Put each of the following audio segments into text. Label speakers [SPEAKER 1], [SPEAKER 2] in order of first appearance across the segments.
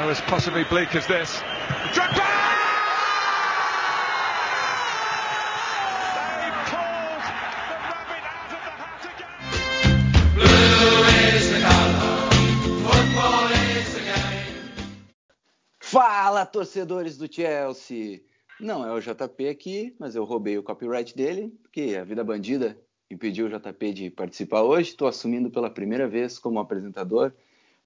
[SPEAKER 1] So as possibly bleak as this. Drogba!
[SPEAKER 2] Fala, torcedores do Chelsea! Não é o JP aqui, mas eu roubei o copyright dele, porque a vida bandida impediu o JP de participar hoje. Estou assumindo pela primeira vez como apresentador.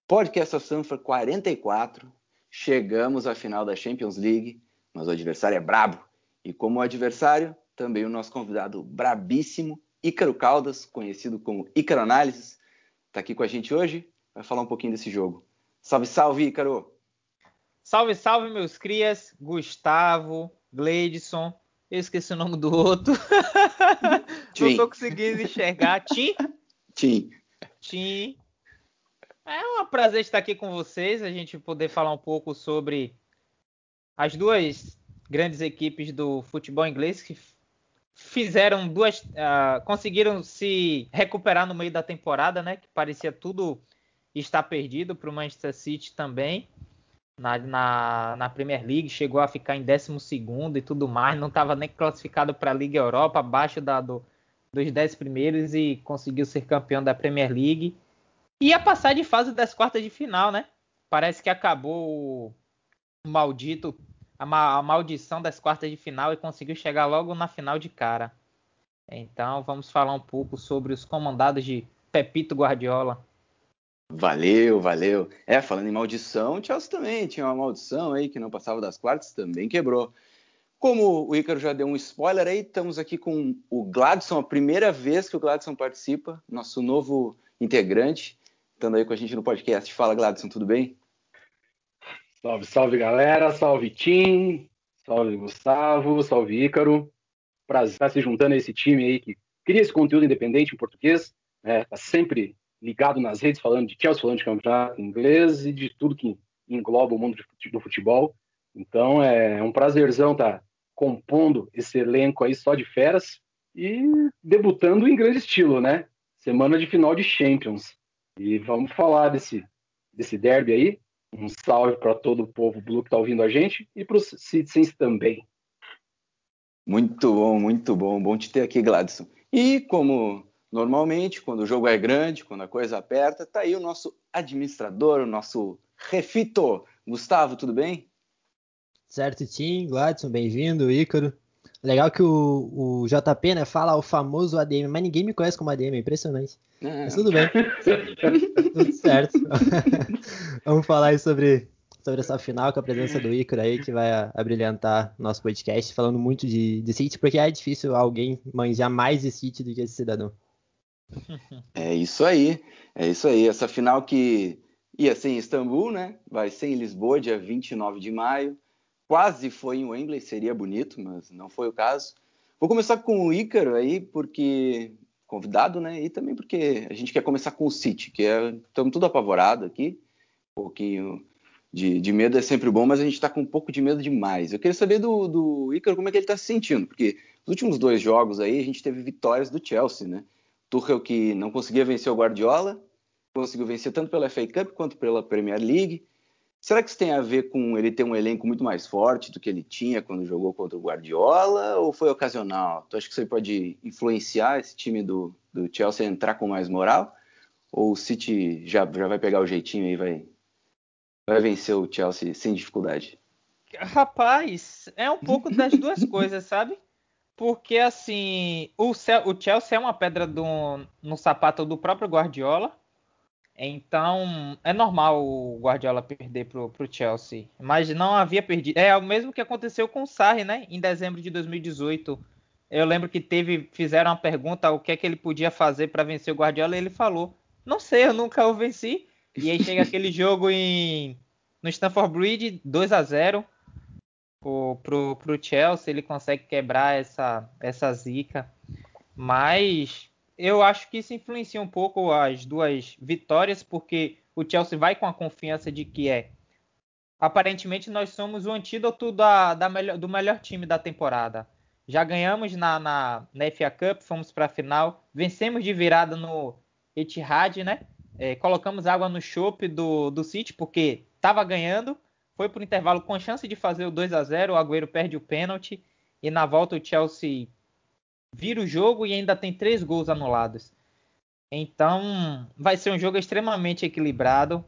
[SPEAKER 2] Podcast of Sanford 44. Chegamos à final da Champions League, mas o adversário é brabo. E como adversário, também o nosso convidado brabíssimo, Ícaro Caldas, conhecido como Ícaro Análises, está aqui com a gente hoje, vai falar um pouquinho desse jogo. Salve, salve, Ícaro!
[SPEAKER 3] Salve, salve, meus crias. Gustavo, Gleidson. Eu esqueci o nome do outro. Não tô conseguindo enxergar. Tim?
[SPEAKER 2] Tim.
[SPEAKER 3] Tim. É um prazer estar aqui com vocês, a gente poder falar um pouco sobre as duas grandes equipes do futebol inglês que fizeram duas, uh, conseguiram se recuperar no meio da temporada, né? Que parecia tudo estar perdido para o Manchester City também na, na, na, Premier League, chegou a ficar em 12 e tudo mais, não estava nem classificado para a Liga Europa, abaixo da, do, dos 10 primeiros e conseguiu ser campeão da Premier League. Ia passar de fase das quartas de final, né? Parece que acabou o maldito, a, ma, a maldição das quartas de final e conseguiu chegar logo na final de cara. Então vamos falar um pouco sobre os comandados de Pepito Guardiola.
[SPEAKER 2] Valeu, valeu. É, falando em maldição, o Chelsea também tinha uma maldição aí que não passava das quartas, também quebrou. Como o Ícaro já deu um spoiler aí, estamos aqui com o Gladson, a primeira vez que o Gladson participa, nosso novo integrante, estando aí com a gente no podcast. Fala, Gladson, tudo bem?
[SPEAKER 4] Salve, salve, galera. Salve, Tim. Salve, Gustavo. Salve, Ícaro. Prazer estar se juntando a esse time aí que cria esse conteúdo independente em português. É, tá sempre ligado nas redes, falando de Chelsea, falando de campeonato inglês e de tudo que engloba o mundo do futebol. Então é um prazerzão estar tá compondo esse elenco aí só de feras e debutando em grande estilo, né? Semana de final de Champions. E vamos falar desse, desse derby aí. Um salve para todo o povo blue que está ouvindo a gente e para os citizens também.
[SPEAKER 2] Muito bom, muito bom. Bom te ter aqui, Gladson. E como Normalmente, quando o jogo é grande, quando a coisa aperta, tá aí o nosso administrador, o nosso refito. Gustavo, tudo bem?
[SPEAKER 5] Certo, Tim, Gladson, bem-vindo, Ícaro. Legal que o, o, JP, né, fala o famoso ADM, mas ninguém me conhece como ADM, é impressionante. É. Mas tudo bem. tudo certo. Vamos falar aí sobre, sobre essa final com a presença do Ícaro aí, que vai abrilhantar nosso podcast, falando muito de, de City, porque é difícil alguém manjar mais de City do que esse cidadão.
[SPEAKER 2] É isso aí, é isso aí. Essa final que ia ser em Istambul, né? Vai ser em Lisboa, dia 29 de maio. Quase foi em Wembley, seria bonito, mas não foi o caso. Vou começar com o Ícaro aí, porque convidado, né? E também porque a gente quer começar com o City, que é, estamos tudo apavorado aqui. Um pouquinho de, de, medo é sempre bom, mas a gente está com um pouco de medo demais. Eu queria saber do, do Ícaro como é que ele está se sentindo, porque nos últimos dois jogos aí a gente teve vitórias do Chelsea, né? Tuchel que não conseguia vencer o Guardiola, conseguiu vencer tanto pela FA Cup quanto pela Premier League. Será que isso tem a ver com ele ter um elenco muito mais forte do que ele tinha quando jogou contra o Guardiola ou foi ocasional? Tu acha que isso aí pode influenciar esse time do, do Chelsea a entrar com mais moral? Ou o City já, já vai pegar o jeitinho e vai, vai vencer o Chelsea sem dificuldade?
[SPEAKER 3] Rapaz, é um pouco das duas coisas, sabe? Porque, assim, o, o Chelsea é uma pedra do, no sapato do próprio Guardiola. Então, é normal o Guardiola perder pro, pro Chelsea. Mas não havia perdido. É o mesmo que aconteceu com o Sarri, né? Em dezembro de 2018. Eu lembro que teve, fizeram uma pergunta o que é que ele podia fazer para vencer o Guardiola e ele falou: "Não sei, eu nunca o venci". E aí chega aquele jogo em no Stamford Bridge, 2 a 0 pro, pro, pro Chelsea, ele consegue quebrar essa, essa zica. Mas eu acho que isso influencia um pouco as duas vitórias, porque o Chelsea vai com a confiança de que é. Aparentemente, nós somos o antídoto da, da melhor, do melhor time da temporada. Já ganhamos na, na, na FA Cup, fomos para a final, vencemos de virada no Etihad, né? É, colocamos água no chope do, do City, porque estava ganhando, foi para o intervalo com chance de fazer o 2 a 0 o Agüero perde o pênalti e na volta o Chelsea vira o jogo e ainda tem três gols anulados. Então vai ser um jogo extremamente equilibrado,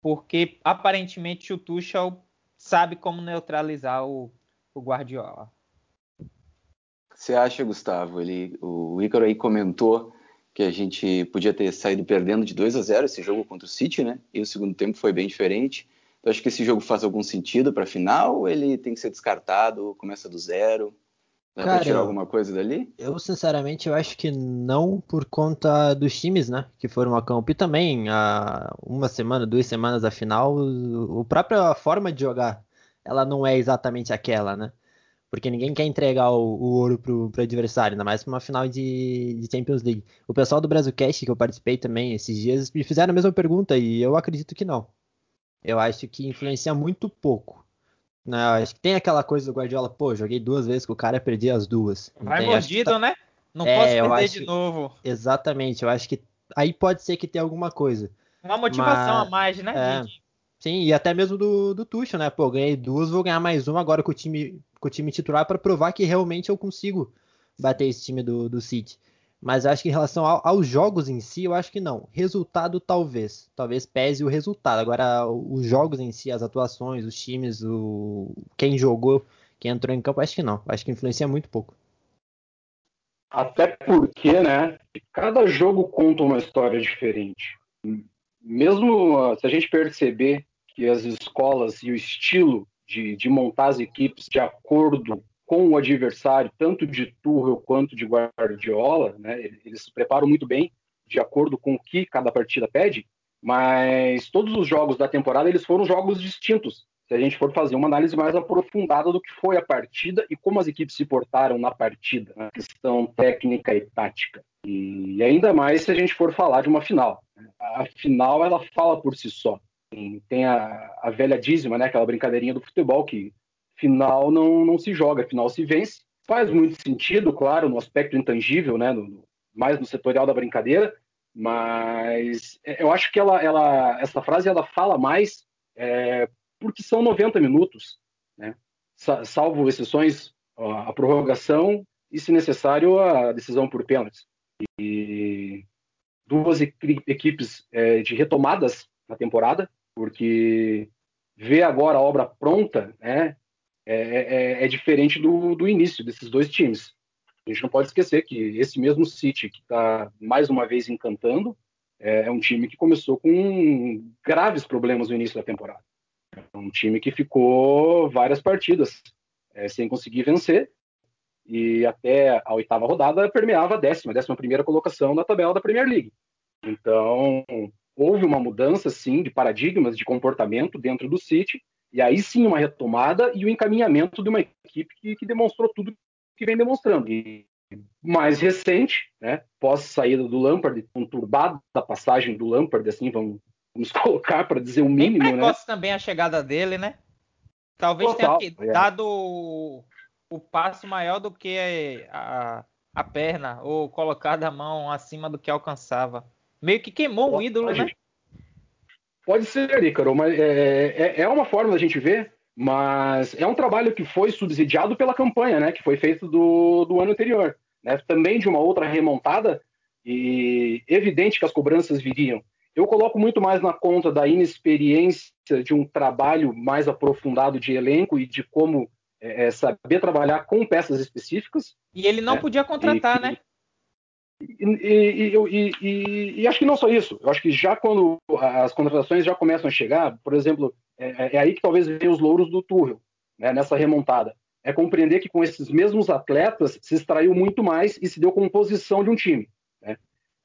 [SPEAKER 3] porque aparentemente o Tuchel sabe como neutralizar o, o Guardiola.
[SPEAKER 2] Você acha, Gustavo? Ele, o Ícaro aí comentou que a gente podia ter saído perdendo de 2 a 0 esse jogo contra o City, né? E o segundo tempo foi bem diferente. Eu acho que esse jogo faz algum sentido para a final ou ele tem que ser descartado, começa do zero? Dá Cara, pra tirar alguma coisa dali?
[SPEAKER 5] Eu, sinceramente, eu acho que não por conta dos times, né? Que foram a campo. E também, há uma semana, duas semanas da final, a própria forma de jogar, ela não é exatamente aquela, né? Porque ninguém quer entregar o, o ouro pro, pro adversário, ainda mais pra uma final de, de Champions League. O pessoal do Brasilcast, que eu participei também esses dias, me fizeram a mesma pergunta e eu acredito que não. Eu acho que influencia muito pouco. Não, acho que tem aquela coisa do Guardiola, pô, joguei duas vezes com o cara e perdi as duas.
[SPEAKER 3] Vai tem, mordido, tá... né? Não é, posso perder de novo.
[SPEAKER 5] Exatamente, eu acho que aí pode ser que tenha alguma coisa.
[SPEAKER 3] Uma motivação Mas, a mais, né,
[SPEAKER 5] é, Sim, e até mesmo do, do Tuchel, né? Pô, ganhei duas, vou ganhar mais uma agora com o time, com o time titular para provar que realmente eu consigo bater esse time do, do City. Mas acho que em relação ao, aos jogos em si, eu acho que não. Resultado, talvez. Talvez pese o resultado. Agora, os jogos em si, as atuações, os times, o... quem jogou, quem entrou em campo, acho que não. Acho que influencia muito pouco.
[SPEAKER 4] Até porque, né? Cada jogo conta uma história diferente. Mesmo ah, se a gente perceber que as escolas e o estilo de, de montar as equipes de acordo com o adversário, tanto de Tuchel quanto de Guardiola, né? Eles se preparam muito bem de acordo com o que cada partida pede, mas todos os jogos da temporada eles foram jogos distintos. Se a gente for fazer uma análise mais aprofundada do que foi a partida e como as equipes se portaram na partida, na questão técnica e tática. E ainda mais se a gente for falar de uma final. A final ela fala por si só. Tem a, a velha dízima, né, aquela brincadeirinha do futebol que final não, não se joga, final se vence. Faz muito sentido, claro, no aspecto intangível, né, no, mais no setorial da brincadeira, mas eu acho que ela, ela essa frase ela fala mais é, porque são 90 minutos, né, salvo exceções, a prorrogação e, se necessário, a decisão por pênaltis. E duas equipes é, de retomadas na temporada, porque ver agora a obra pronta, né, é, é, é diferente do, do início desses dois times. A gente não pode esquecer que esse mesmo City, que está mais uma vez encantando, é, é, um time que começou com graves problemas no início da temporada. É um time que ficou várias partidas é, sem conseguir vencer e até a oitava rodada permeava a décima, décima primeira colocação na tabela da Premier League. Então, houve uma mudança, sim, de paradigmas de comportamento dentro do City e aí sim uma retomada e o encaminhamento de uma equipe que, que demonstrou tudo que vem demonstrando. E mais recente, né, pós saída do Lampard, conturbada a passagem do Lampard, assim, vamos, vamos colocar para dizer o mínimo, Bem
[SPEAKER 3] né? também a chegada dele, né? Talvez Total, tenha é. dado o, o passo maior do que a, a perna, ou colocado a mão acima do que alcançava. Meio que queimou o ídolo, né?
[SPEAKER 4] Pode ser, Ícaro, mas é, é, é, uma forma da gente ver, mas é um trabalho que foi subsidiado pela campanha, né? Que foi feito do, do ano anterior. Né, também de uma outra remontada, e evidente que as cobranças viriam. Eu coloco muito mais na conta da inexperiência de um trabalho mais aprofundado de elenco e de como é, é saber trabalhar com peças específicas.
[SPEAKER 3] E ele não né? podia contratar, e, né?
[SPEAKER 4] E, e, e, e, acho que não só isso. Eu acho que já quando as contratações já começam a chegar, por exemplo, é, é, é aí que talvez venham os louros do Tuchel, né, nessa remontada. É compreender que com esses mesmos atletas se extraiu muito mais e se deu composição de um time. Né?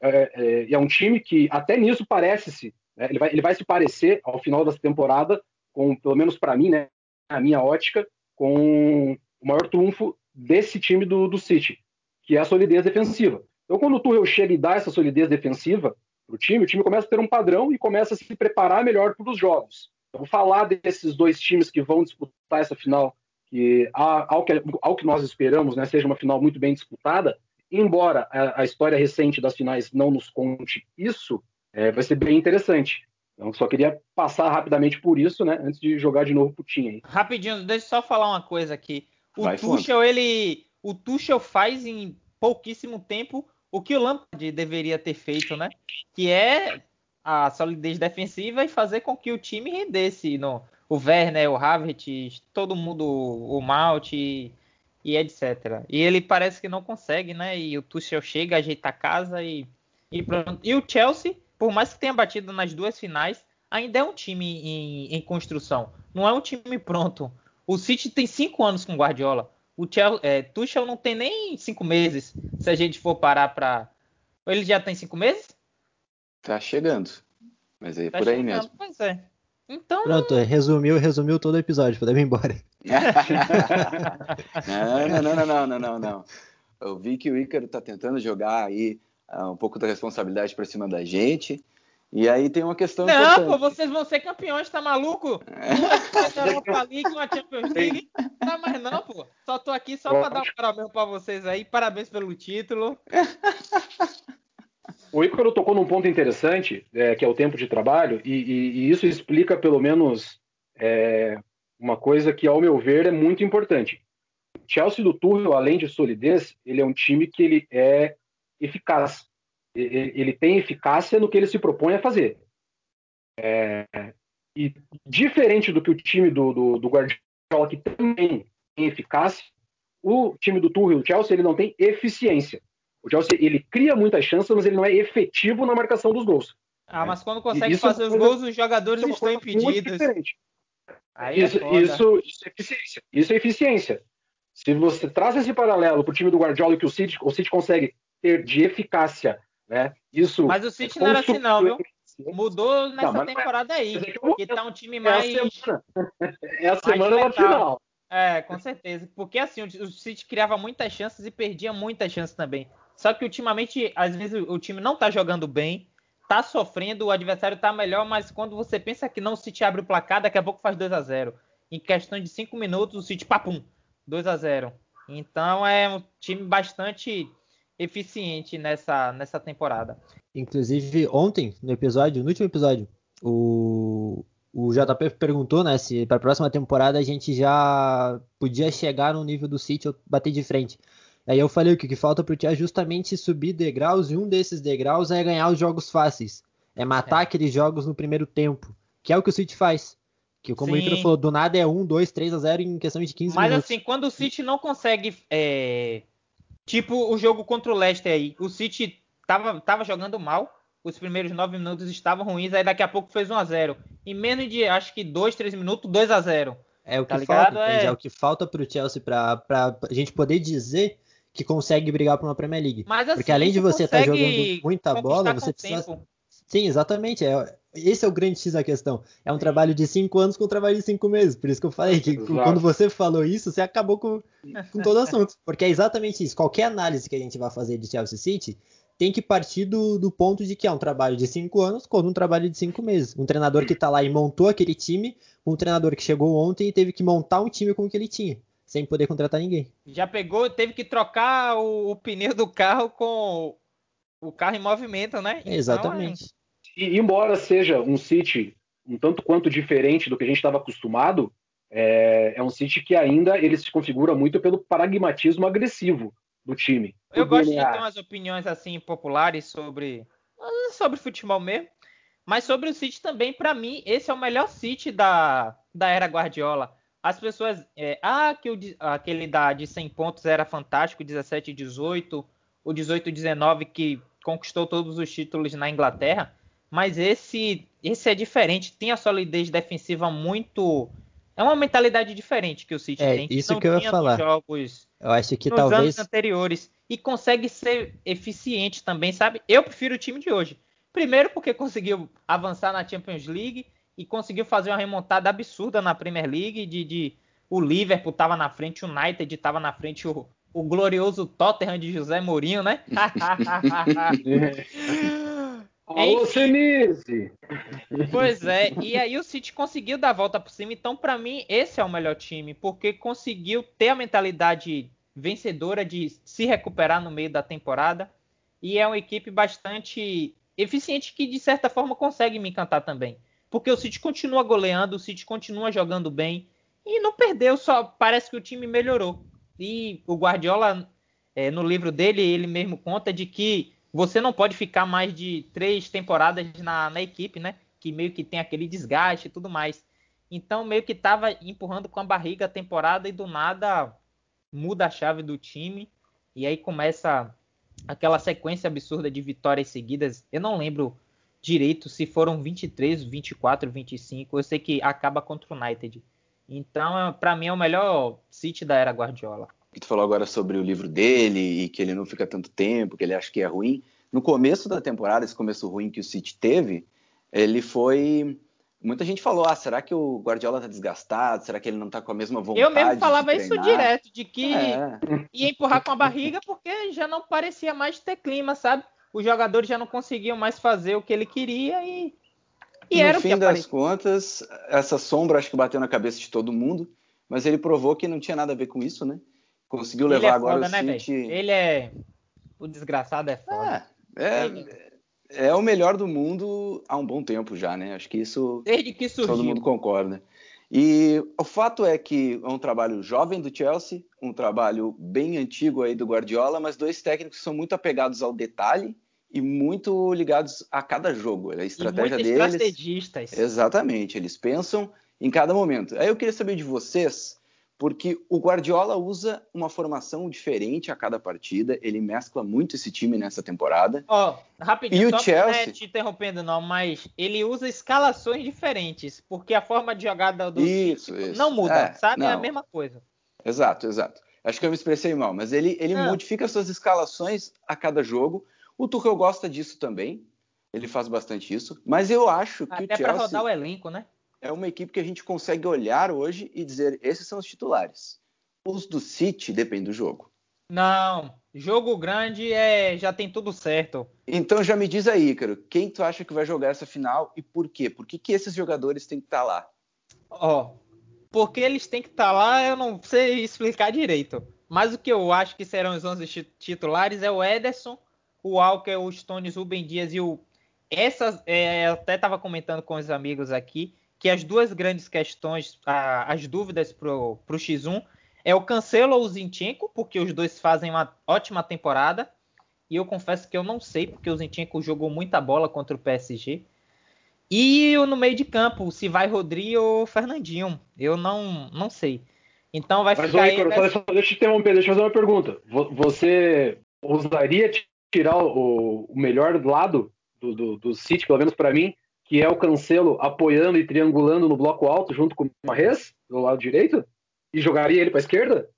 [SPEAKER 4] É, é, é um time que até nisso parece-se, né, ele, vai, ele vai se parecer ao final dessa temporada, com pelo menos para mim, né, a minha ótica, com o maior trunfo desse time do, do City, que é a solidez defensiva. Então, quando o Tuchel chega e dá essa solidez defensiva para o time, o time começa a ter um padrão e começa a se preparar melhor para os jogos. Então, falar desses dois times que vão disputar essa final, que ao que, ao que nós esperamos, né, seja uma final muito bem disputada, embora a, a história recente das finais não nos conte isso, é, vai ser bem interessante. Então, só queria passar rapidamente por isso, né? Antes de jogar de novo pro time aí.
[SPEAKER 3] Rapidinho, deixa eu só falar uma coisa aqui. O Vai Tuchel, ele. O Tuchel faz em pouquíssimo tempo o que o Lampard deveria ter feito, né? Que é a solidez defensiva e fazer com que o time rendesse. No, o Werner, o Havertz, todo mundo, o Malt e, e etc. E ele parece que não consegue, né? E o Tuchel chega, ajeita a casa e, e pronto. E o Chelsea por mais que tenha batido nas duas finais, ainda é um time em, em construção. Não é um time pronto. O City tem cinco anos com Guardiola. O Chelsea, é, Tuchel não tem nem cinco meses. Se a gente for parar para, ele já tem cinco meses?
[SPEAKER 2] Tá chegando. Mas aí tá por chegando, aí mesmo.
[SPEAKER 3] Pois é. Então.
[SPEAKER 5] Pronto, resumiu, resumiu todo o episódio. Podemos ir embora.
[SPEAKER 2] não, não, não, não, não, não, não. Eu vi que o Ícaro tá tentando jogar aí um pouco da responsabilidade para cima da gente. E aí tem uma questão
[SPEAKER 3] Não, importante. pô, vocês vão ser campeões, tá maluco? Uma Europa League, uma Champions League. Não, mas não, pô. Só tô aqui só para dar um parabéns para vocês aí. Parabéns pelo título.
[SPEAKER 4] O Ícaro tocou num ponto interessante, é, que é o tempo de trabalho, e, e, e isso explica pelo menos é, uma coisa que, ao meu ver, é muito importante. O Chelsea do Tuchel, além de solidez, ele é um time que ele é eficaz. Ele tem eficácia no que ele se propõe a fazer. É, e diferente do que o time do, do, do Guardiola, que também tem eficácia, o time do Tuchel, o Chelsea, ele não tem eficiência. O Chelsea, ele cria muitas chances, mas ele não é efetivo na marcação dos gols.
[SPEAKER 3] Ah, mas quando consegue isso fazer é os gols, os jogadores é estão impedidos.
[SPEAKER 4] É isso, é isso, isso, é eficiência. Isso é eficiência. Se você traz esse paralelo para o time do Guardiola que o City, o City consegue ter de eficácia, né? Isso.
[SPEAKER 3] Mas o City não era assim, não, viu? Mudou nessa não, é. temporada aí. É que tá um time mais. É a semana,
[SPEAKER 4] é a semana final.
[SPEAKER 3] É, com certeza. Porque assim, o City criava muitas chances e perdia muitas chances também. Só que ultimamente, às vezes, o time não tá jogando bem, tá sofrendo, o adversário tá melhor, mas quando você pensa que não, o City abre o placar, daqui a pouco faz 2 a 0 Em questão de 5 minutos, o City, papum, 2 a 0 Então é um time bastante eficiente nessa, nessa temporada.
[SPEAKER 5] Inclusive, ontem, no episódio, no último episódio, o, o JP perguntou né, se para a próxima temporada a gente já podia chegar no nível do City ou bater de frente. Aí eu falei que o que falta para o Tia é justamente subir degraus, e um desses degraus é ganhar os jogos fáceis. É matar é. aqueles jogos no primeiro tempo, que é o que o City faz. Que como Sim. o Icaro falou, do nada é 1, 2, 3 a 0 em questão de 15
[SPEAKER 3] Mas,
[SPEAKER 5] minutos.
[SPEAKER 3] Mas assim, quando o City não consegue é, Tipo o jogo contra o Leicester aí. O City tava, tava jogando mal. Os primeiros nove minutos estavam ruins. Aí daqui a pouco fez 1 a 0 Em menos de, acho que, dois, três minutos, 2 a 0
[SPEAKER 5] É o que tá falta, é... é... o que falta pro Chelsea pra, pra a gente poder dizer que consegue brigar por uma Premier League. Mas, assim, Porque além de você estar tá jogando muita bola, você precisa. Tempo. Sim, exatamente. É, esse é o grande X da questão. É um trabalho de cinco anos com um trabalho de cinco meses. Por isso que eu falei que Exato. quando você falou isso, você acabou com, com todo o assunto. Porque é exatamente isso. Qualquer análise que a gente vai fazer de Chelsea City tem que partir do, do ponto de que é um trabalho de cinco anos com um trabalho de cinco meses. Um treinador que está lá e montou aquele time, um treinador que chegou ontem e teve que montar um time com o que ele tinha sem poder contratar ninguém.
[SPEAKER 3] Já pegou, teve que trocar o, o pneu do carro com o carro em movimento, né?
[SPEAKER 5] Exatamente. Então,
[SPEAKER 4] e embora seja um City um tanto quanto diferente do que a gente estava acostumado, é, é, um City que ainda ele se configura muito pelo pragmatismo agressivo do time.
[SPEAKER 3] Eu gosto DNA. de ter umas opiniões assim populares sobre sobre futebol mesmo, mas sobre o City também, para mim, esse é o melhor City da, da era Guardiola. As pessoas, é, ah, que o, aquele da, de 100 pontos era fantástico, 17 e 18, o 18 e 19 que conquistou todos os títulos na Inglaterra mas esse esse é diferente, tem a solidez defensiva muito é uma mentalidade diferente que o City
[SPEAKER 5] é,
[SPEAKER 3] tem,
[SPEAKER 5] que isso que eu ia falar.
[SPEAKER 3] jogos
[SPEAKER 5] eu acho que
[SPEAKER 3] nos
[SPEAKER 5] talvez
[SPEAKER 3] anos anteriores e consegue ser eficiente também, sabe? Eu prefiro o time de hoje. Primeiro porque conseguiu avançar na Champions League e conseguiu fazer uma remontada absurda na Premier League de, de o Liverpool estava na frente, o United estava na frente, o, o glorioso Tottenham de José Mourinho, né?
[SPEAKER 4] Alô, Senise!
[SPEAKER 3] Pois é, e aí o City conseguiu dar a volta por cima, então para mim esse é o melhor time, porque conseguiu ter a mentalidade vencedora de se recuperar no meio da temporada e é uma equipe bastante eficiente que de certa forma consegue me encantar também. porque o City continua goleando, o City continua jogando bem e não perdeu, só parece que o time melhorou. E o Guardiola, é, no livro dele, ele mesmo conta de que você não pode ficar mais de três temporadas na, na equipe, né? Que meio que tem aquele desgaste e tudo mais. Então, meio que estava empurrando com a barriga a temporada e do nada muda a chave do time. E aí começa aquela sequência absurda de vitórias seguidas. Eu não lembro direito se foram 23, 24, 25. Eu sei que acaba contra o United. Então, para mim, é o melhor City da era Guardiola.
[SPEAKER 2] Tu falou agora sobre o livro dele e que ele não fica tanto tempo, que ele acha que é ruim. No começo da temporada, esse começo ruim que o City teve, ele foi Muita gente falou: ah, será que o Guardiola tá desgastado? Será que ele não tá com a mesma vontade?
[SPEAKER 3] Eu mesmo falava isso direto, de que é. ia empurrar com a barriga porque já não parecia mais ter clima, sabe? Os jogadores já não conseguiam mais fazer o que ele queria e.
[SPEAKER 2] E no era fim das contas, essa sombra acho que bateu na cabeça de todo mundo, mas ele provou que não tinha nada a ver com isso, né? Conseguiu levar é agora foda, o né, City.
[SPEAKER 3] Ele é. O desgraçado é foda.
[SPEAKER 2] É, é, é o melhor do mundo há um bom tempo já, né? Acho que isso
[SPEAKER 3] Desde que surgiu.
[SPEAKER 2] todo mundo concorda. E o fato é que é um trabalho jovem do Chelsea, um trabalho bem antigo aí do Guardiola, mas dois técnicos que são muito apegados ao detalhe e muito ligados a cada jogo. A estratégia e deles.
[SPEAKER 3] Estrategistas.
[SPEAKER 2] Exatamente, eles pensam em cada momento. Aí eu queria saber de vocês porque o Guardiola usa uma formação diferente a cada partida, ele mescla muito esse time nessa temporada.
[SPEAKER 3] Ó, oh, rapidinho, e o Chelsea... Não é te interrompendo não, mas ele usa escalações diferentes, porque a forma de jogada do
[SPEAKER 2] isso, isso.
[SPEAKER 3] não muda, é, sabe? Não. É a mesma coisa.
[SPEAKER 2] Exato, exato. Acho que eu me expressei mal, mas ele, ele modifica suas escalações a cada jogo. O Tuchel gosta disso também, ele faz bastante isso, mas eu acho que
[SPEAKER 3] Até
[SPEAKER 2] o Chelsea...
[SPEAKER 3] Até para rodar o elenco, né?
[SPEAKER 2] É uma equipe que a gente consegue olhar hoje e dizer: esses são os titulares. Os do City dependem do jogo.
[SPEAKER 3] Não, jogo grande é já tem tudo certo.
[SPEAKER 2] Então já me diz aí, Ícaro, quem tu acha que vai jogar essa final e por quê? Por que, que esses jogadores têm que estar tá lá?
[SPEAKER 3] Ó, oh, porque eles têm que estar tá lá, eu não sei explicar direito. Mas o que eu acho que serão os 11 titulares é o Ederson, o Walker, o Stones, o Ben Dias e o. Essas, é, eu até estava comentando com os amigos aqui que as duas grandes questões, a, as dúvidas para o X1 é o Cancelo ou o Zinchenko, porque os dois fazem uma ótima temporada. E eu confesso que eu não sei, porque o Zinchenko jogou muita bola contra o PSG. E no meio de campo, se vai Rodrigo ou Fernandinho. Eu não, não sei. Então vai
[SPEAKER 4] Mas,
[SPEAKER 3] ficar.
[SPEAKER 4] Mas, Ícaro, nessa... deixa eu te interromper, deixa eu fazer uma pergunta. Você ousaria tirar o, o melhor lado do, do, do City, pelo menos para mim, que é o Cancelo apoiando e triangulando no bloco alto junto com o Marres, do lado direito? E jogaria ele para a esquerda?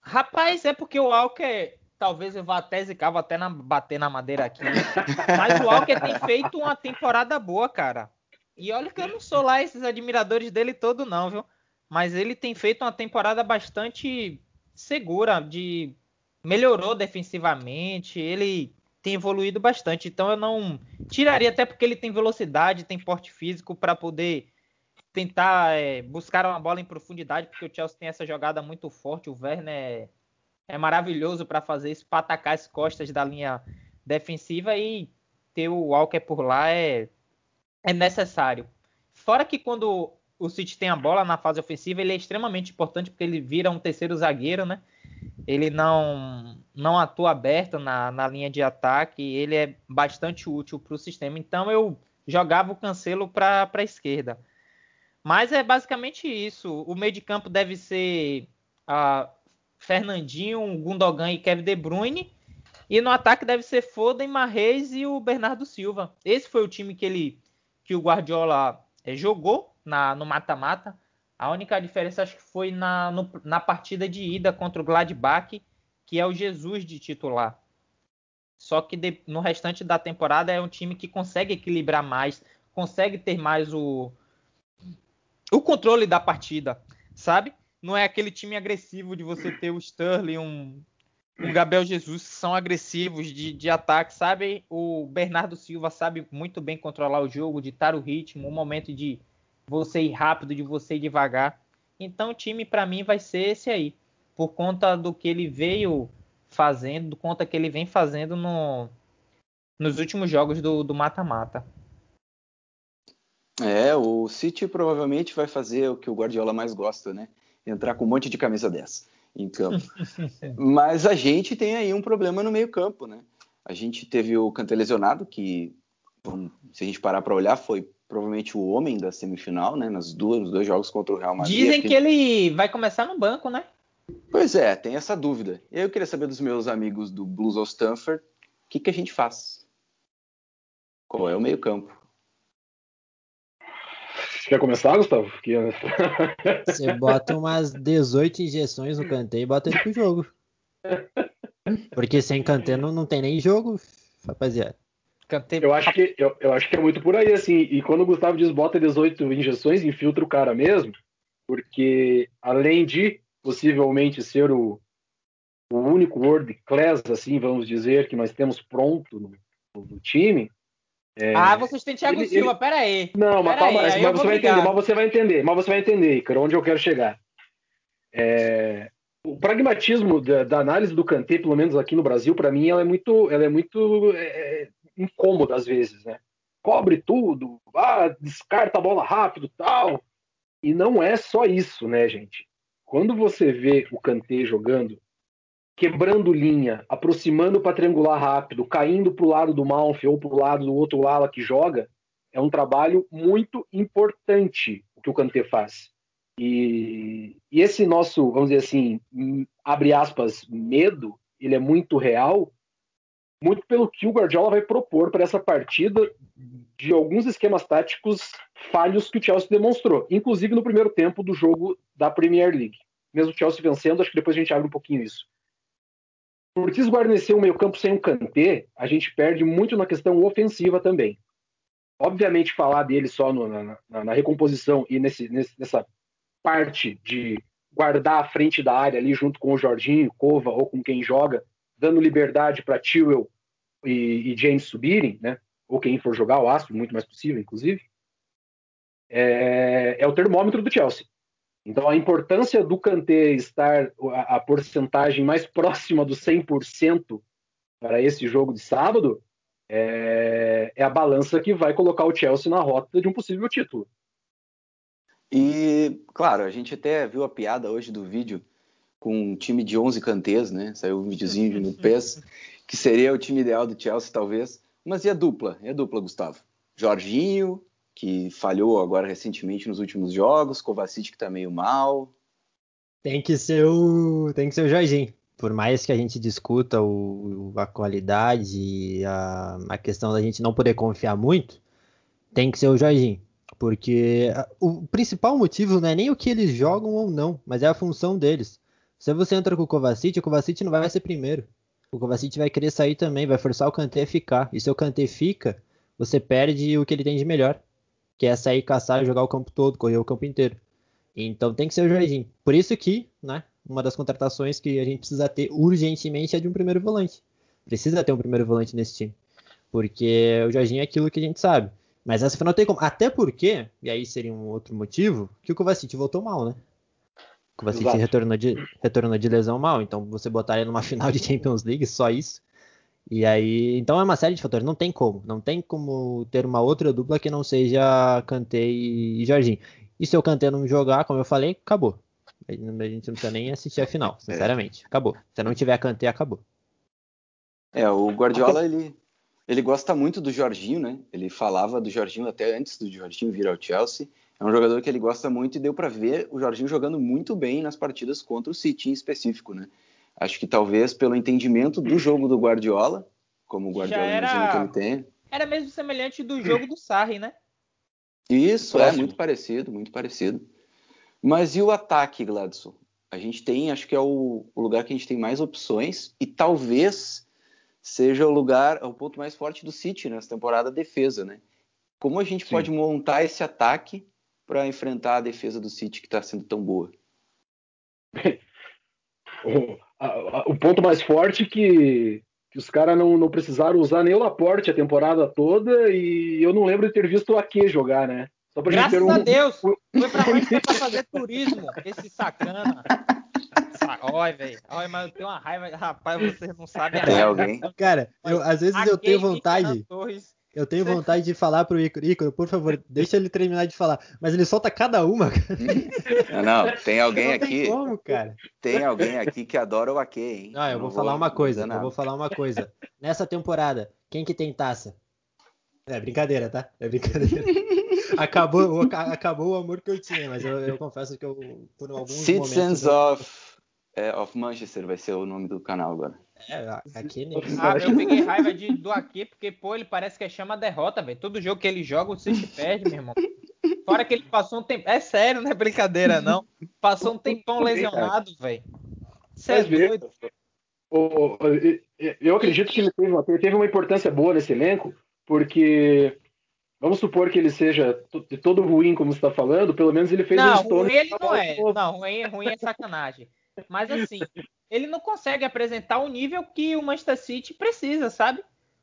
[SPEAKER 3] Rapaz, é porque o Walker, talvez eu vá até zicar, vou até na, bater na madeira aqui. mas o Walker tem feito uma temporada boa, cara. E olha que eu não sou lá esses admiradores dele todo, não, viu? Mas ele tem feito uma temporada bastante segura, de melhorou defensivamente, ele tem evoluído bastante. Então eu não tiraria, até porque ele tem velocidade, tem porte físico para poder tentar é, buscar uma bola em profundidade, porque o Chelsea tem essa jogada muito forte. O Werner é, é maravilhoso para fazer isso, para atacar as costas da linha defensiva e ter o Walker por lá é, é necessário. Fora que quando o City tem a bola na fase ofensiva, ele é extremamente importante porque ele vira um terceiro zagueiro, né? Ele não, não atua aberto na, na linha de ataque, ele é bastante útil para o sistema. Então eu jogava o Cancelo para a esquerda. Mas é basicamente isso. O meio de campo deve ser uh, Fernandinho, Gundogan e Kevin De Bruyne. E no ataque deve ser Foden, Marreis e o Bernardo Silva. Esse foi o time que ele que o Guardiola é, jogou na, no mata-mata. A única diferença acho que foi na, no, na partida de ida contra o Gladbach, que é o Jesus de titular. Só que de, no restante da temporada é um time que consegue equilibrar mais, consegue ter mais o, o controle da partida, sabe? Não é aquele time agressivo de você ter o Sterling, um, um Gabriel Jesus, que são agressivos de, de ataque, sabe? O Bernardo Silva sabe muito bem controlar o jogo, ditar o ritmo, o momento de você ir rápido, de você ir devagar. Então o time para mim vai ser esse aí, por conta do que ele veio fazendo, do conta que ele vem fazendo no, nos últimos jogos do mata-mata.
[SPEAKER 2] É, o City provavelmente vai fazer o que o Guardiola mais gosta, né? Entrar com um monte de camisa dessa em campo. Mas a gente tem aí um problema no meio-campo, né? A gente teve o Kanté lesionado, que, se a gente parar para olhar, foi provavelmente o homem da semifinal, né? Nas duas, nos dois jogos contra o Real Madrid.
[SPEAKER 3] Dizem que... ele vai começar no banco, né?
[SPEAKER 2] Pois é, tem essa dúvida. Eu queria saber dos meus amigos do Blues of Stanford, o que, que a gente faz? Qual é o meio-campo?
[SPEAKER 4] Quer começar, Gustavo? Porque...
[SPEAKER 5] Você bota umas 18 injeções no Kanté e bota ele pro jogo. Porque sem Kanté não, não tem nem jogo, rapaziada.
[SPEAKER 4] Eu, acho que, eu, eu acho que é muito por aí, assim. E quando o Gustavo diz bota 18 injeções, infiltra o cara mesmo. Porque além de possivelmente ser o, o único world class, assim, vamos dizer, que nós temos pronto no, no time,
[SPEAKER 3] é, ah, vocês têm Thiago ele, Silva, ele... pera aí.
[SPEAKER 4] Não, mas calma, aí, mas, você vai entender, mas você vai entender, mas você vai entender, Icaro, onde eu quero chegar. É, o pragmatismo da, da, análise do Kanté, pelo menos aqui no Brasil, para mim, ela é muito, ela é muito é, incômoda às vezes, né? Cobre tudo, ah, descarta a bola rápido, tal. E não é só isso, né, gente? Quando você vê o Kanté jogando quebrando linha, aproximando para triangular rápido, caindo para o lado do Malfi ou para o lado do outro ala que joga, é um trabalho muito importante o que o Kanté faz. E, e, esse nosso, vamos dizer assim, abre aspas, medo, ele é muito real, muito pelo que o Guardiola vai propor para essa partida de alguns esquemas táticos falhos que o Chelsea demonstrou, inclusive no primeiro tempo do jogo da Premier League. Mesmo o Chelsea vencendo, acho que depois a gente abre um pouquinho isso por desguarnecer o meio-campo sem um Kanté, a gente perde muito na questão ofensiva também. Obviamente, falar dele só no, na, na, na, recomposição e nesse, nesse, nessa parte de guardar a frente da área ali junto com o Jorginho, Cova ou com quem joga, dando liberdade para Tewell e, e, James subirem, né? ou quem for jogar, o Astro, muito mais possível, inclusive, é, é o termômetro do Chelsea. Então, a importância do Kanté estar a, a porcentagem mais próxima do 100% para esse jogo de sábado é, é, a balança que vai colocar o Chelsea na rota de um possível título.
[SPEAKER 2] E, claro, a gente até viu a piada hoje do vídeo com um time de 11 cantês, né? Saiu um videozinho no PES, que seria o time ideal do Chelsea, talvez. Mas e a dupla? E a dupla, Gustavo? Jorginho, que falhou agora recentemente nos últimos jogos, Kovacic que tá meio mal.
[SPEAKER 5] Tem que ser o tem que ser o Jorginho. Por mais que a gente discuta o, a qualidade e a, a questão da gente não poder confiar muito, tem que ser o Jorginho. Porque o principal motivo não é nem o que eles jogam ou não, mas é a função deles. Se você entra com o Kovacic, o Kovacic não vai ser primeiro. O Kovacic vai querer sair também, vai forçar o Kanté a ficar. E se o Kanté fica, você perde o que ele tem de melhor que é sair caçar jogar o campo todo, correr o campo inteiro. Então tem que ser o Jorginho. Por isso que, né, uma das contratações que a gente precisa ter urgentemente é de um primeiro volante. Precisa ter um primeiro volante nesse time. Porque o Jorginho é aquilo que a gente sabe. Mas essa não tem como. Até porque, e aí seria um outro motivo, que o Kovacic voltou mal, né? O Kovacic retornou de, retornou de lesão mal. Então você botar ele numa final de Champions League, só isso. E aí, então é uma série de fatores, não tem como, não tem como ter uma outra dupla que não seja Kanté e Jorginho. E se o Kanté não jogar, como eu falei, acabou. A gente não precisa nem assistir a final, é. sinceramente. Acabou. Se não tiver Kanté, acabou.
[SPEAKER 2] É, o Guardiola, ele, ele gosta muito do Jorginho, né? Ele falava do Jorginho até antes do Jorginho vir ao Chelsea. É um jogador que ele gosta muito e deu para ver o Jorginho jogando muito bem nas partidas contra o City em específico, né? Acho que talvez pelo entendimento do jogo do Guardiola, como o Guardiola era... imagina que ele tem.
[SPEAKER 3] Era mesmo semelhante do jogo do Sarri, né?
[SPEAKER 2] Isso, é, Próximo. é muito parecido, muito parecido. Mas e o ataque, Gladson? A gente tem, acho que é o, o, lugar que a gente tem mais opções e talvez seja o lugar, o ponto mais forte do City nessa temporada, a defesa, né? Como a gente Sim. pode montar esse ataque para enfrentar a defesa do City que está sendo tão boa?
[SPEAKER 4] o ponto mais forte que, que os caras não, não precisaram usar nem o Laporte a temporada toda e eu não lembro de ter visto o Ake jogar, né?
[SPEAKER 3] Só pra Graças gente ter um... a Deus! Foi pra Manchester pra fazer turismo, esse sacana. Olha, velho. Olha, mas eu tenho uma raiva. Rapaz, vocês não sabem a
[SPEAKER 2] Tem alguém?
[SPEAKER 5] Cara, eu, às vezes eu tenho vontade.
[SPEAKER 3] Torres
[SPEAKER 5] Eu tenho vontade de falar pro Icaro, Icaro, por favor, deixa ele terminar de falar. Mas ele solta cada uma,
[SPEAKER 2] cara. Não, não tem alguém não aqui.
[SPEAKER 5] Tem como, cara?
[SPEAKER 2] Tem alguém aqui que adora o Ake, hein?
[SPEAKER 5] Não, eu vou, vou falar uma coisa. Eu vou falar uma coisa. Nessa temporada, quem que tem taça? É brincadeira, tá? É brincadeira. acabou, acabou o amor que eu tinha, mas eu, eu confesso que eu, por alguns
[SPEAKER 2] Citizens
[SPEAKER 5] momentos...
[SPEAKER 2] of, é, of Manchester vai ser o nome do canal agora.
[SPEAKER 5] É, aqui nem...
[SPEAKER 3] ah, eu peguei raiva de, do aqui, porque, pô, ele parece que é chama derrota, velho. Todo jogo que ele joga, o City perde, meu irmão. Fora que ele passou um tempo. É sério, não é brincadeira, não. Passou um tempão lesionado, velho.
[SPEAKER 4] Sério. Eu acredito que ele teve, uma, teve uma importância boa nesse elenco, porque Vamos supor que ele seja de todo ruim, como você está falando, pelo menos ele fez
[SPEAKER 3] não,
[SPEAKER 4] um Stone.
[SPEAKER 3] Ruim ele não é. Não, ruim, ruim é sacanagem. Mas assim, ele não consegue apresentar o nível que o Manchester City precisa, sabe?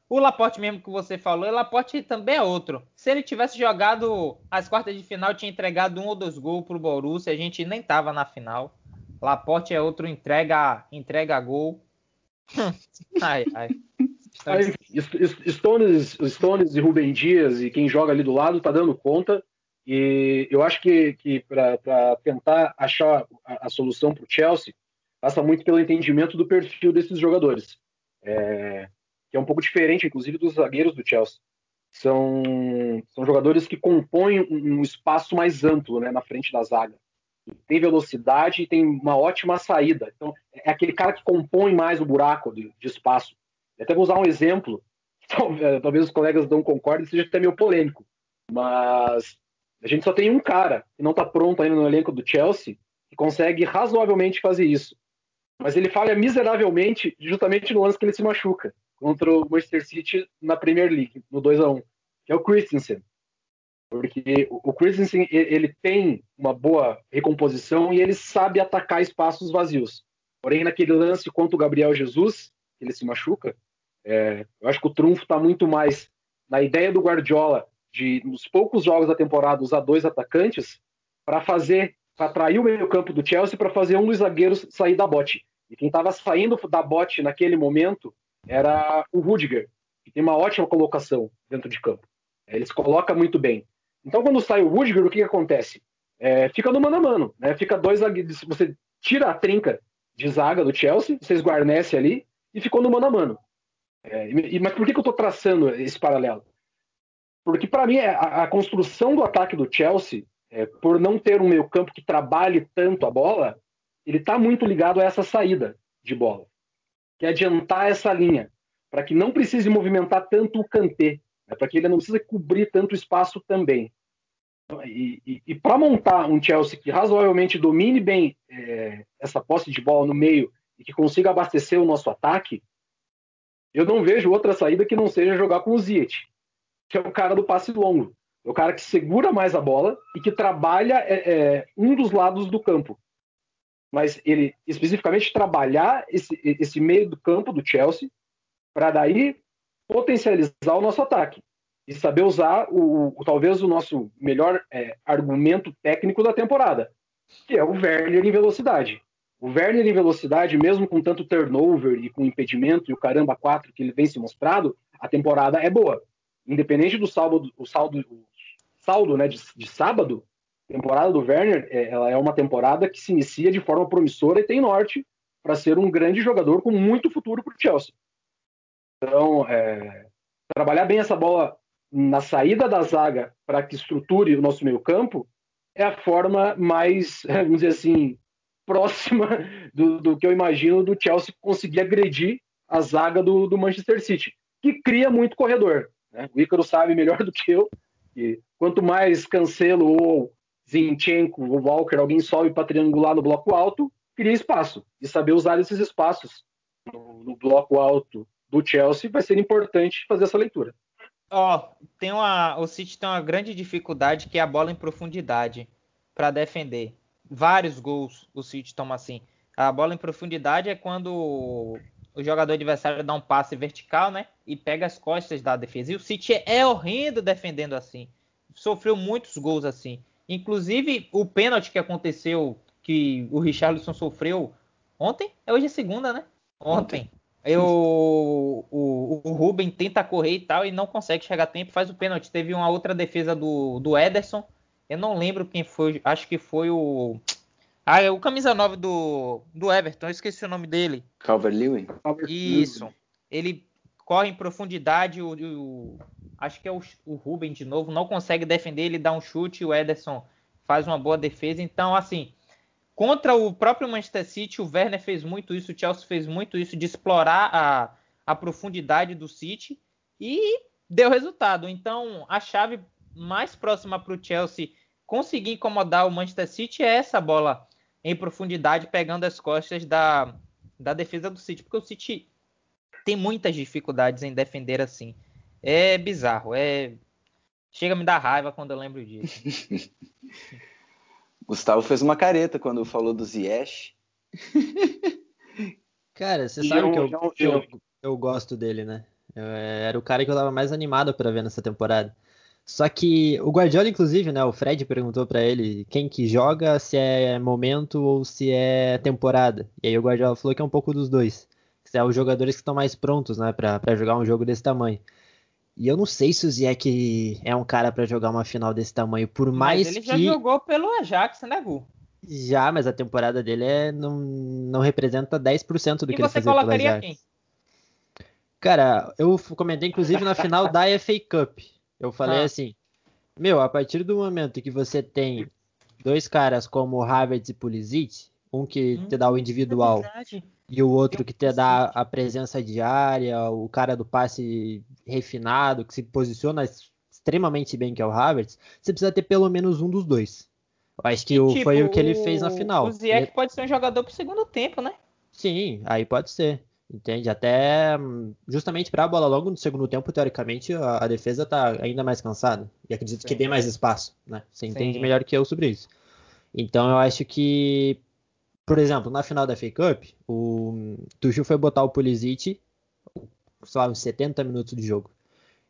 [SPEAKER 3] O Laporte mesmo que você falou, o Laporte também é outro. Se ele tivesse jogado as quartas de final, tinha entregado um ou dois gols pro Borussia, a gente nem tava na final. Laporte é outro entrega, entrega gol. ai, ai.
[SPEAKER 4] Aí, Stones, Stones e Rubem Dias e quem joga ali do lado tá dando conta. E eu acho que, que para tentar achar a, a solução para o Chelsea, passa muito pelo entendimento do perfil desses jogadores. É, que é um pouco diferente, inclusive, dos zagueiros do Chelsea. São, são jogadores que compõem um, espaço mais amplo né, na frente da zaga. Tem velocidade e tem uma ótima saída. Então, é aquele cara que compõe mais o buraco de, de espaço. Eu até vou usar um exemplo, talvez os colegas não concordem, seja até meio polêmico, mas a gente só tem um cara que não está pronto ainda no elenco do Chelsea que consegue razoavelmente fazer isso. Mas ele falha miseravelmente justamente no lance que ele se machuca contra o Manchester City na Premier League, no 2 a 1 que é o Christensen. Porque o Christensen ele tem uma boa recomposição e ele sabe atacar espaços vazios. Porém, naquele lance contra o Gabriel Jesus, ele se machuca, é, eu acho que o trunfo está muito mais na ideia do Guardiola de, nos poucos jogos da temporada, usar dois atacantes para fazer, para atrair o meio-campo do Chelsea para fazer um dos zagueiros sair da bote. E quem estava saindo da bote naquele momento era o Rudiger, que tem uma ótima colocação dentro de campo. É, ele se coloca muito bem. Então, quando sai o Rudiger, o que, que acontece? É, fica no mano a mano, né? Fica dois zagueiros. Você tira a trinca de zaga do Chelsea, você esguarnece ali e ficou no mano a mano. É, mas por que, que eu estou traçando esse paralelo? Porque, para mim, a, a, construção do ataque do Chelsea, é, por não ter um meio-campo que trabalhe tanto a bola, ele está muito ligado a essa saída de bola, que é adiantar essa linha, para que não precise movimentar tanto o cantê, né, para que ele não precise cobrir tanto espaço também. E, e, e para montar um Chelsea que razoavelmente domine bem é, essa posse de bola no meio e que consiga abastecer o nosso ataque, eu não vejo outra saída que não seja jogar com o Ziyech, que é o cara do passe longo. É o cara que segura mais a bola e que trabalha é, é, um dos lados do campo. Mas ele especificamente trabalhar esse, esse meio do campo do Chelsea para daí potencializar o nosso ataque e saber usar o, o talvez o nosso melhor é, argumento técnico da temporada, que é o Werner em velocidade. O Werner em velocidade, mesmo com tanto turnover e com impedimento e o caramba 4 que ele vem se mostrado, a temporada é boa. Independente do o saldo, o saldo né, de, de sábado, temporada do Werner é, ela é uma temporada que se inicia de forma promissora e tem norte para ser um grande jogador com muito futuro para o Chelsea. Então, é, trabalhar bem essa bola na saída da zaga para que estruture o nosso meio campo é a forma mais, vamos dizer assim, próxima do, do, que eu imagino do Chelsea conseguir agredir a zaga do, do Manchester City, que cria muito corredor. Né? O Ícaro sabe melhor do que eu que quanto mais Cancelo ou Zinchenko ou Walker, alguém sobe para triangular no bloco alto, cria espaço. E saber usar esses espaços no, no bloco alto do Chelsea vai ser importante fazer essa leitura.
[SPEAKER 3] Ó, oh, tem uma, o City tem uma grande dificuldade que é a bola em profundidade para defender vários gols o City toma assim. A bola em profundidade é quando o jogador adversário dá um passe vertical, né? E pega as costas da defesa. E o City é horrendo defendendo assim. Sofreu muitos gols assim. Inclusive, o pênalti que aconteceu, que o Richarlison sofreu ontem, é hoje é segunda, né? Ontem. Eu, o, o Ruben tenta correr e tal e não consegue chegar a tempo, faz o pênalti. Teve uma outra defesa do, do Ederson. Eu não lembro quem foi, acho que foi o. Ah, é o camisa 9 do, do Everton, eu esqueci o nome dele.
[SPEAKER 2] Calvert-Lewin?
[SPEAKER 3] Isso. Ele corre em profundidade, o, o acho que é o, o Ruben de novo, não consegue defender, ele dá um chute, o Ederson faz uma boa defesa. Então, assim, contra o próprio Manchester City, o Werner fez muito isso, o Chelsea fez muito isso, de explorar a, a profundidade do City e deu resultado. Então, a chave mais próxima para o Chelsea conseguir incomodar o Manchester City é essa bola em profundidade, pegando as costas da, da defesa do City, porque o City tem muitas dificuldades em defender assim. É bizarro, é chega a me dar raiva quando eu lembro disso.
[SPEAKER 2] Gustavo fez uma careta quando falou do Ziyech.
[SPEAKER 5] Cara, você sabe que eu, eu, eu, eu, gosto dele, né? Eu, era o cara que eu tava mais animado para ver nessa temporada. Só que o Guardiola, inclusive, né? O Fred perguntou para ele quem que joga, se é momento ou se é temporada. E aí o Guardiola falou que é um pouco dos dois. Que são os jogadores que estão mais prontos, né? Para jogar um jogo desse tamanho. E eu não sei se o Ziyech é um cara para jogar uma final desse tamanho, por mais
[SPEAKER 3] mas ele
[SPEAKER 5] que...
[SPEAKER 3] já jogou pelo Ajax, né, Gu?
[SPEAKER 5] Já, mas a temporada dele é, não, não representa 10% do
[SPEAKER 3] e
[SPEAKER 5] que ele fazia pelo Ajax. Quem? Cara, eu comentei inclusive na final da FA Cup. Eu falei ah. assim, meu, a partir do momento que você tem dois caras como Havertz e Pulisic, um que hum, te dá o individual é e o outro que te dá a presença diária, o cara do passe refinado, que se posiciona extremamente bem, que é o Havertz, você precisa ter pelo menos um dos dois. Eu acho que e, tipo, foi o que ele fez na final. O
[SPEAKER 3] Ziyech
[SPEAKER 5] ele...
[SPEAKER 3] pode ser um jogador pro segundo tempo, né?
[SPEAKER 5] Sim, aí pode ser. Entende? Até justamente para a bola logo no segundo tempo, teoricamente, a, a, defesa tá ainda mais cansada. E acredito Sim. que dê mais espaço, né? Você Sim. entende melhor que eu sobre isso. Então eu acho que, por exemplo, na final da FA Cup, o Tuchel foi botar o Pulisic, sei lá, uns 70 minutos de jogo.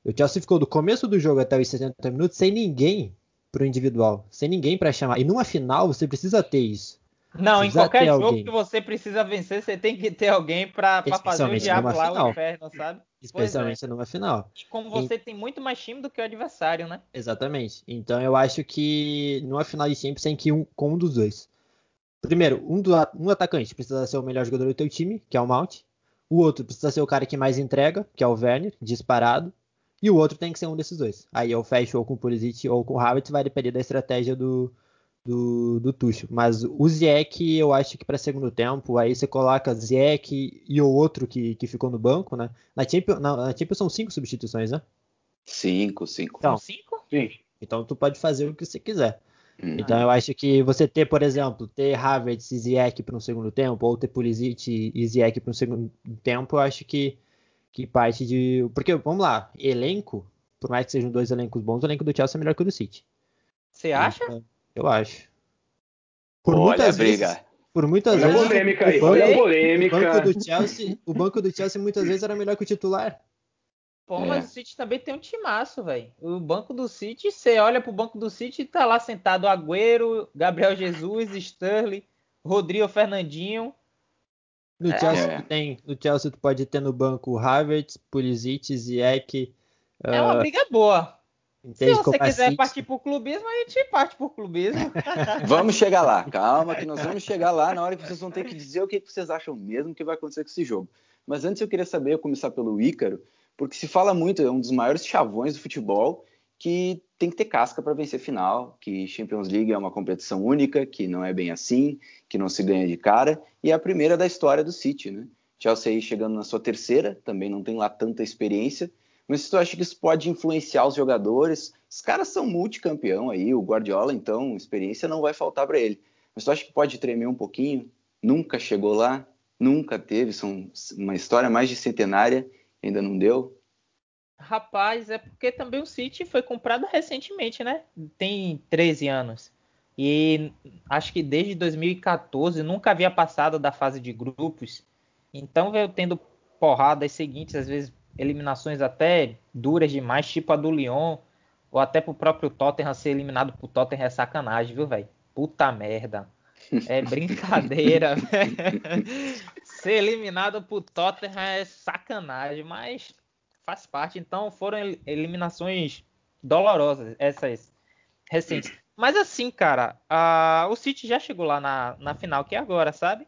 [SPEAKER 5] O Chelsea ficou do começo do jogo até os 70 minutos sem ninguém pro individual, sem ninguém para chamar. E numa final você precisa ter isso.
[SPEAKER 3] Não, em qualquer jogo alguém. que você precisa vencer, você tem que ter alguém para fazer o diabo lá, o inferno, sabe?
[SPEAKER 5] Especialmente é. numa final.
[SPEAKER 3] E como você e... tem muito mais time do que o adversário, né?
[SPEAKER 5] Exatamente. Então eu acho que numa final de Champions tem que ir um, com um dos dois. Primeiro, um, do, um atacante precisa ser o melhor jogador do teu time, que é o Mount. O outro precisa ser o cara que mais entrega, que é o Werner, disparado. E o outro tem que ser um desses dois. Aí eu fecho ou com o Pulisic ou com o Havertz, vai depender da estratégia do, do, do Tuchel. Mas o Ziyech, eu acho que para segundo tempo, aí você coloca Ziyech e o outro que, que ficou no banco, né? Na Champions, na, na Champions são cinco substituições, né?
[SPEAKER 2] Cinco, cinco.
[SPEAKER 3] Então, cinco?
[SPEAKER 5] Sim. Então tu pode fazer o que você quiser. Hum. Então eu acho que você ter, por exemplo, ter Havertz e Ziyech para um segundo tempo, ou ter Pulisic e Ziyech para um segundo tempo, eu acho que, que parte de... Porque, vamos lá, elenco, por mais que sejam dois elencos bons, o elenco do Chelsea é melhor que o do City.
[SPEAKER 3] Você acha?
[SPEAKER 5] Então, eu acho.
[SPEAKER 2] Por olha muitas briga. Vezes,
[SPEAKER 5] por muitas
[SPEAKER 4] olha
[SPEAKER 5] vezes.
[SPEAKER 4] Polêmica aí, banco, olha polêmica.
[SPEAKER 5] O banco, do Chelsea, o banco do Chelsea muitas vezes era melhor que o titular.
[SPEAKER 3] Pô, é. mas o City também tem um timaço, velho. O banco do City, você olha pro banco do City e tá lá sentado Agüero, Gabriel Jesus, Sterling, Rodrigo Fernandinho.
[SPEAKER 5] No é. Chelsea tem, no Chelsea tu pode ter no banco Havertz, Pulisic, Ziyech.
[SPEAKER 3] É uma uh, briga boa. Entende Se você quiser assim? partir por clubismo, a gente parte por clubismo.
[SPEAKER 2] vamos chegar lá, calma, que nós vamos chegar lá na hora que vocês vão ter que dizer o que vocês acham mesmo que vai acontecer com esse jogo. Mas antes eu queria saber, eu começar pelo Ícaro, porque se fala muito, é um dos maiores chavões do futebol, que tem que ter casca para vencer final, que Champions League é uma competição única, que não é bem assim, que não se ganha de cara, e é a primeira da história do City, né? Chelsea chegando na sua terceira, também não tem lá tanta experiência, mas se tu acha que isso pode influenciar os jogadores, os caras são multicampeão aí, o Guardiola, então, experiência não vai faltar para ele. Mas tu acha que pode tremer um pouquinho? Nunca chegou lá, nunca teve, são uma história mais de centenária, ainda não deu?
[SPEAKER 3] Rapaz, é porque também o City foi comprado recentemente, né? Tem 13 anos. E acho que desde 2014 nunca havia passado da fase de grupos. Então veio tendo porradas seguintes, às vezes eliminações até duras demais, tipo a do Lyon, ou até pro próprio Tottenham ser eliminado pro Tottenham é sacanagem, viu, velho? Puta merda. É brincadeira, velho. ser eliminado por Tottenham é sacanagem, mas faz parte. Então foram eliminações dolorosas essas recentes. Mas assim, cara, a, o City já chegou lá na, na final, que é agora, sabe?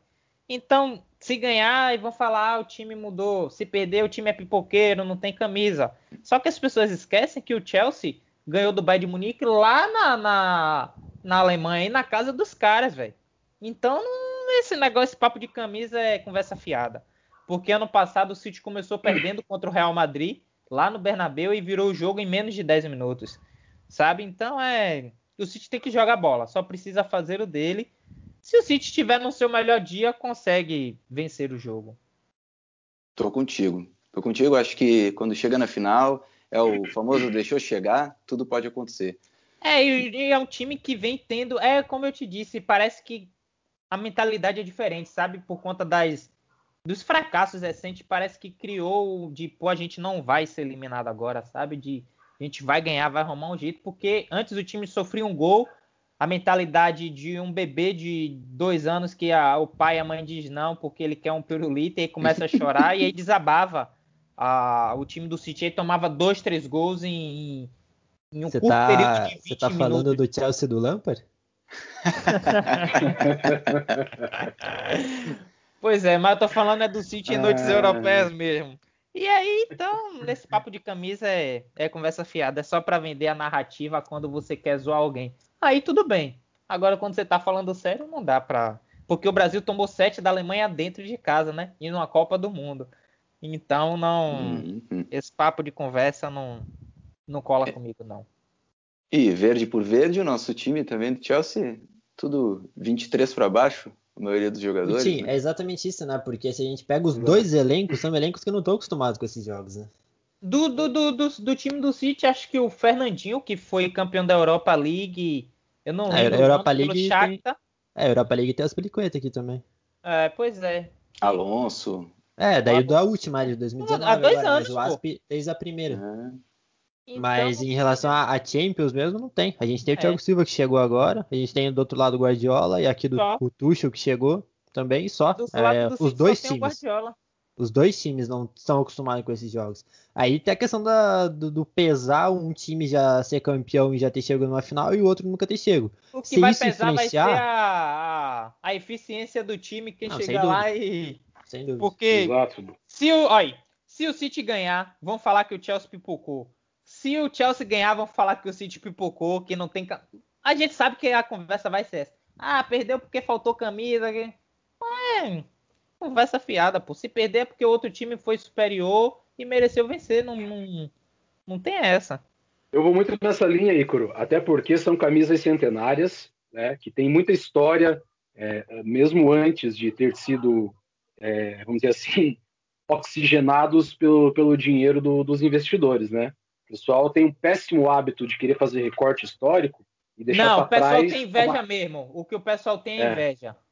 [SPEAKER 3] Então, se ganhar, e vão falar, ah, o time mudou. Se perder, o time é pipoqueiro, não tem camisa. Só que as pessoas esquecem que o Chelsea ganhou do Bayern de Munique lá na, na, na Alemanha, na casa dos caras, velho. Então, esse negócio, esse papo de camisa é conversa fiada. Porque ano passado o City começou perdendo contra o Real Madrid, lá no Bernabeu, e virou o jogo em menos de 10 minutos. Sabe? Então, é o City tem que jogar bola, só precisa fazer o dele. Se o City estiver no seu melhor dia, consegue vencer o jogo.
[SPEAKER 2] Tô contigo. Tô contigo, acho que quando chega na final, é o famoso deixou chegar, tudo pode acontecer.
[SPEAKER 3] É, e é um time que vem tendo, é como eu te disse, parece que a mentalidade é diferente, sabe? Por conta das dos fracassos recentes, parece que criou de, pô, a gente não vai ser eliminado agora, sabe? De a gente vai ganhar, vai arrumar um jeito, porque antes o time sofria um gol, a mentalidade de um bebê de dois anos que a, o pai e a mãe diz não porque ele quer um pirulito e aí começa a chorar e aí desabava a, o time do City aí tomava dois, três gols em, em um
[SPEAKER 5] curto tá, período de 20 Você tá minutos. falando do Chelsea do Lampard?
[SPEAKER 3] pois é, mas eu tô falando é do City em noites ah, europeias mesmo. E aí, então, nesse papo de camisa é, é conversa fiada, é só para vender a narrativa quando você quer zoar alguém. Aí tudo bem. Agora, quando você tá falando sério, não dá pra. Porque o Brasil tomou sete da Alemanha dentro de casa, né? E numa Copa do Mundo. Então, não. Uhum. Esse papo de conversa não, não cola é. comigo, não.
[SPEAKER 2] E verde por verde, o nosso time também do Chelsea, tudo 23 para baixo a maioria dos jogadores. Sim,
[SPEAKER 5] né? é exatamente isso, né? Porque se a gente pega os dois elencos, são elencos que eu não estou acostumado com esses jogos, né?
[SPEAKER 3] Do, do, do, do, do, time do City, acho que o Fernandinho, que foi campeão da Europa League, eu não lembro.
[SPEAKER 5] A Europa League tem... É, a Europa League tem as pelicuetas aqui também.
[SPEAKER 3] É, pois é.
[SPEAKER 2] Alonso.
[SPEAKER 5] É, daí da última, de 2019. Há dois agora, anos, mas o Asp fez a primeira. É. Então... Mas em relação a, a, Champions mesmo, não tem. A gente tem o é. Thiago Silva que chegou agora, a gente tem do outro lado o Guardiola e aqui do o Tuchel que chegou também, só. É, do os dois times. Os dois times não estão acostumados com esses jogos. Aí tem a questão da, do, do, pesar um time já ser campeão e já ter chegado numa final e o outro nunca ter chegado.
[SPEAKER 3] O que Se vai pesar influenciar... vai ser a, a, eficiência do time, quem não, chegar lá e. Sem dúvida. Porque Exato. se o, olha, se o City ganhar, vão falar que o Chelsea pipocou. Se o Chelsea ganhar, vão falar que o City pipocou, que não tem. A gente sabe que a conversa vai ser essa. Ah, perdeu porque faltou camisa. É, conversa fiada, pô. Se perder é porque o outro time foi superior e mereceu vencer. Não, não, não tem essa.
[SPEAKER 4] Eu vou muito nessa linha, Ícaro. Até porque são camisas centenárias, né? Que tem muita história, é, mesmo antes de ter sido, é, vamos dizer assim, oxigenados pelo, pelo dinheiro do, dos investidores, né? O pessoal tem um péssimo hábito de querer fazer recorte histórico e deixar Não, o pessoal trás
[SPEAKER 3] tem inveja uma... mesmo. O que o pessoal tem é, é inveja.
[SPEAKER 4] É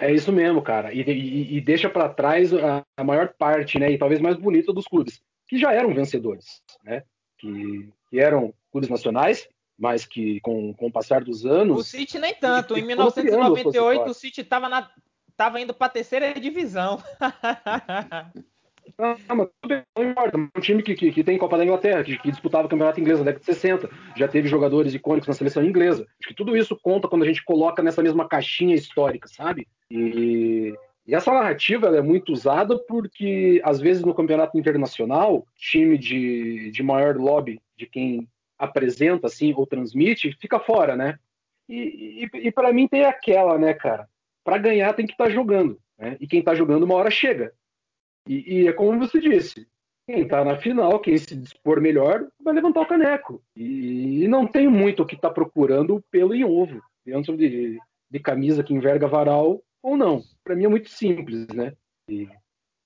[SPEAKER 4] isso mesmo, cara. E, e, e deixa para trás a, a, maior parte, né? E talvez mais bonita dos clubes, que já eram vencedores, né? Que, que eram clubes nacionais, mas que com, com o passar dos anos.
[SPEAKER 3] O City nem tanto. Em 1998, o City estava na, tava indo para a terceira divisão.
[SPEAKER 4] Ah, mas não importa. Um time que, que, que, tem Copa da Inglaterra, que, que, disputava o campeonato inglês na década de 60, já teve jogadores icônicos na seleção inglesa. Acho que tudo isso conta quando a gente coloca nessa mesma caixinha histórica, sabe? E, e essa narrativa é muito usada porque, às vezes, no campeonato internacional, time de, de maior lobby de quem apresenta assim ou transmite fica fora, né? E, e, e para mim tem aquela, né, cara? Para ganhar tem que estar tá jogando, né? E quem está jogando uma hora chega. E, e é como você disse, quem está na final, quem se dispor melhor, vai levantar o caneco. E, e não tem muito o que está procurando pelo em ovo, dentro de, de camisa que enverga varal ou não. Para mim é muito simples, né? E,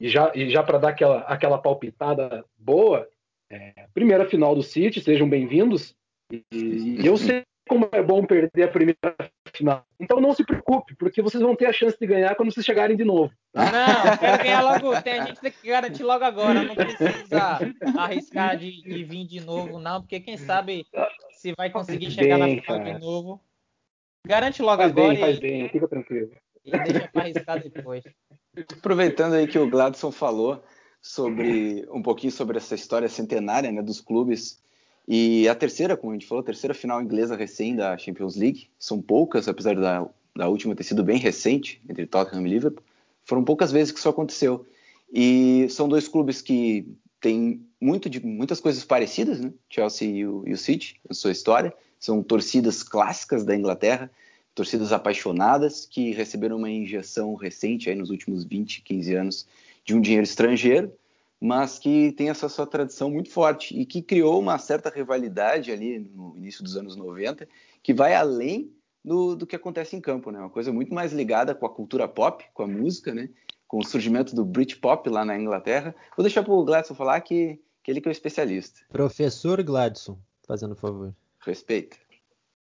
[SPEAKER 4] e já, e já para dar aquela, aquela palpitada boa, é, primeira final do City, sejam bem-vindos. E, e, eu sei como é bom perder a primeira final. Então não se preocupe, porque vocês vão ter a chance de ganhar quando vocês chegarem de novo.
[SPEAKER 3] Tá? Não, quero ganhar logo. Tem, a gente tem que garantir logo agora. Não precisa arriscar de, de vir de novo, não, porque quem sabe se vai conseguir chegar bem, na final cara. de novo. Garante logo
[SPEAKER 4] faz
[SPEAKER 3] agora.
[SPEAKER 4] Bem, faz bem, fica tranquilo.
[SPEAKER 3] E deixa para arriscar depois.
[SPEAKER 2] Aproveitando aí que o Gladson falou sobre um pouquinho sobre essa história centenária né, dos clubes e a terceira, como a gente falou, a terceira final inglesa recém da Champions League. São poucas, apesar da, da última ter sido bem recente, entre Tottenham e Liverpool. Foram poucas vezes que isso aconteceu. E são dois clubes que têm muito de, muitas coisas parecidas, né? Chelsea e o, e o City, na sua história. São torcidas clássicas da Inglaterra, torcidas apaixonadas que receberam uma injeção recente, aí nos últimos 20, 15 anos, de um dinheiro estrangeiro mas que tem essa sua tradição muito forte e que criou uma certa rivalidade ali no início dos anos 90, que vai além do, do que acontece em campo, né? Uma coisa muito mais ligada com a cultura pop, com a música, né? Com o surgimento do Britpop lá na Inglaterra. Vou deixar para o Gladson falar que, que ele que é o especialista.
[SPEAKER 5] Professor Gladson, fazendo favor.
[SPEAKER 2] Respeita.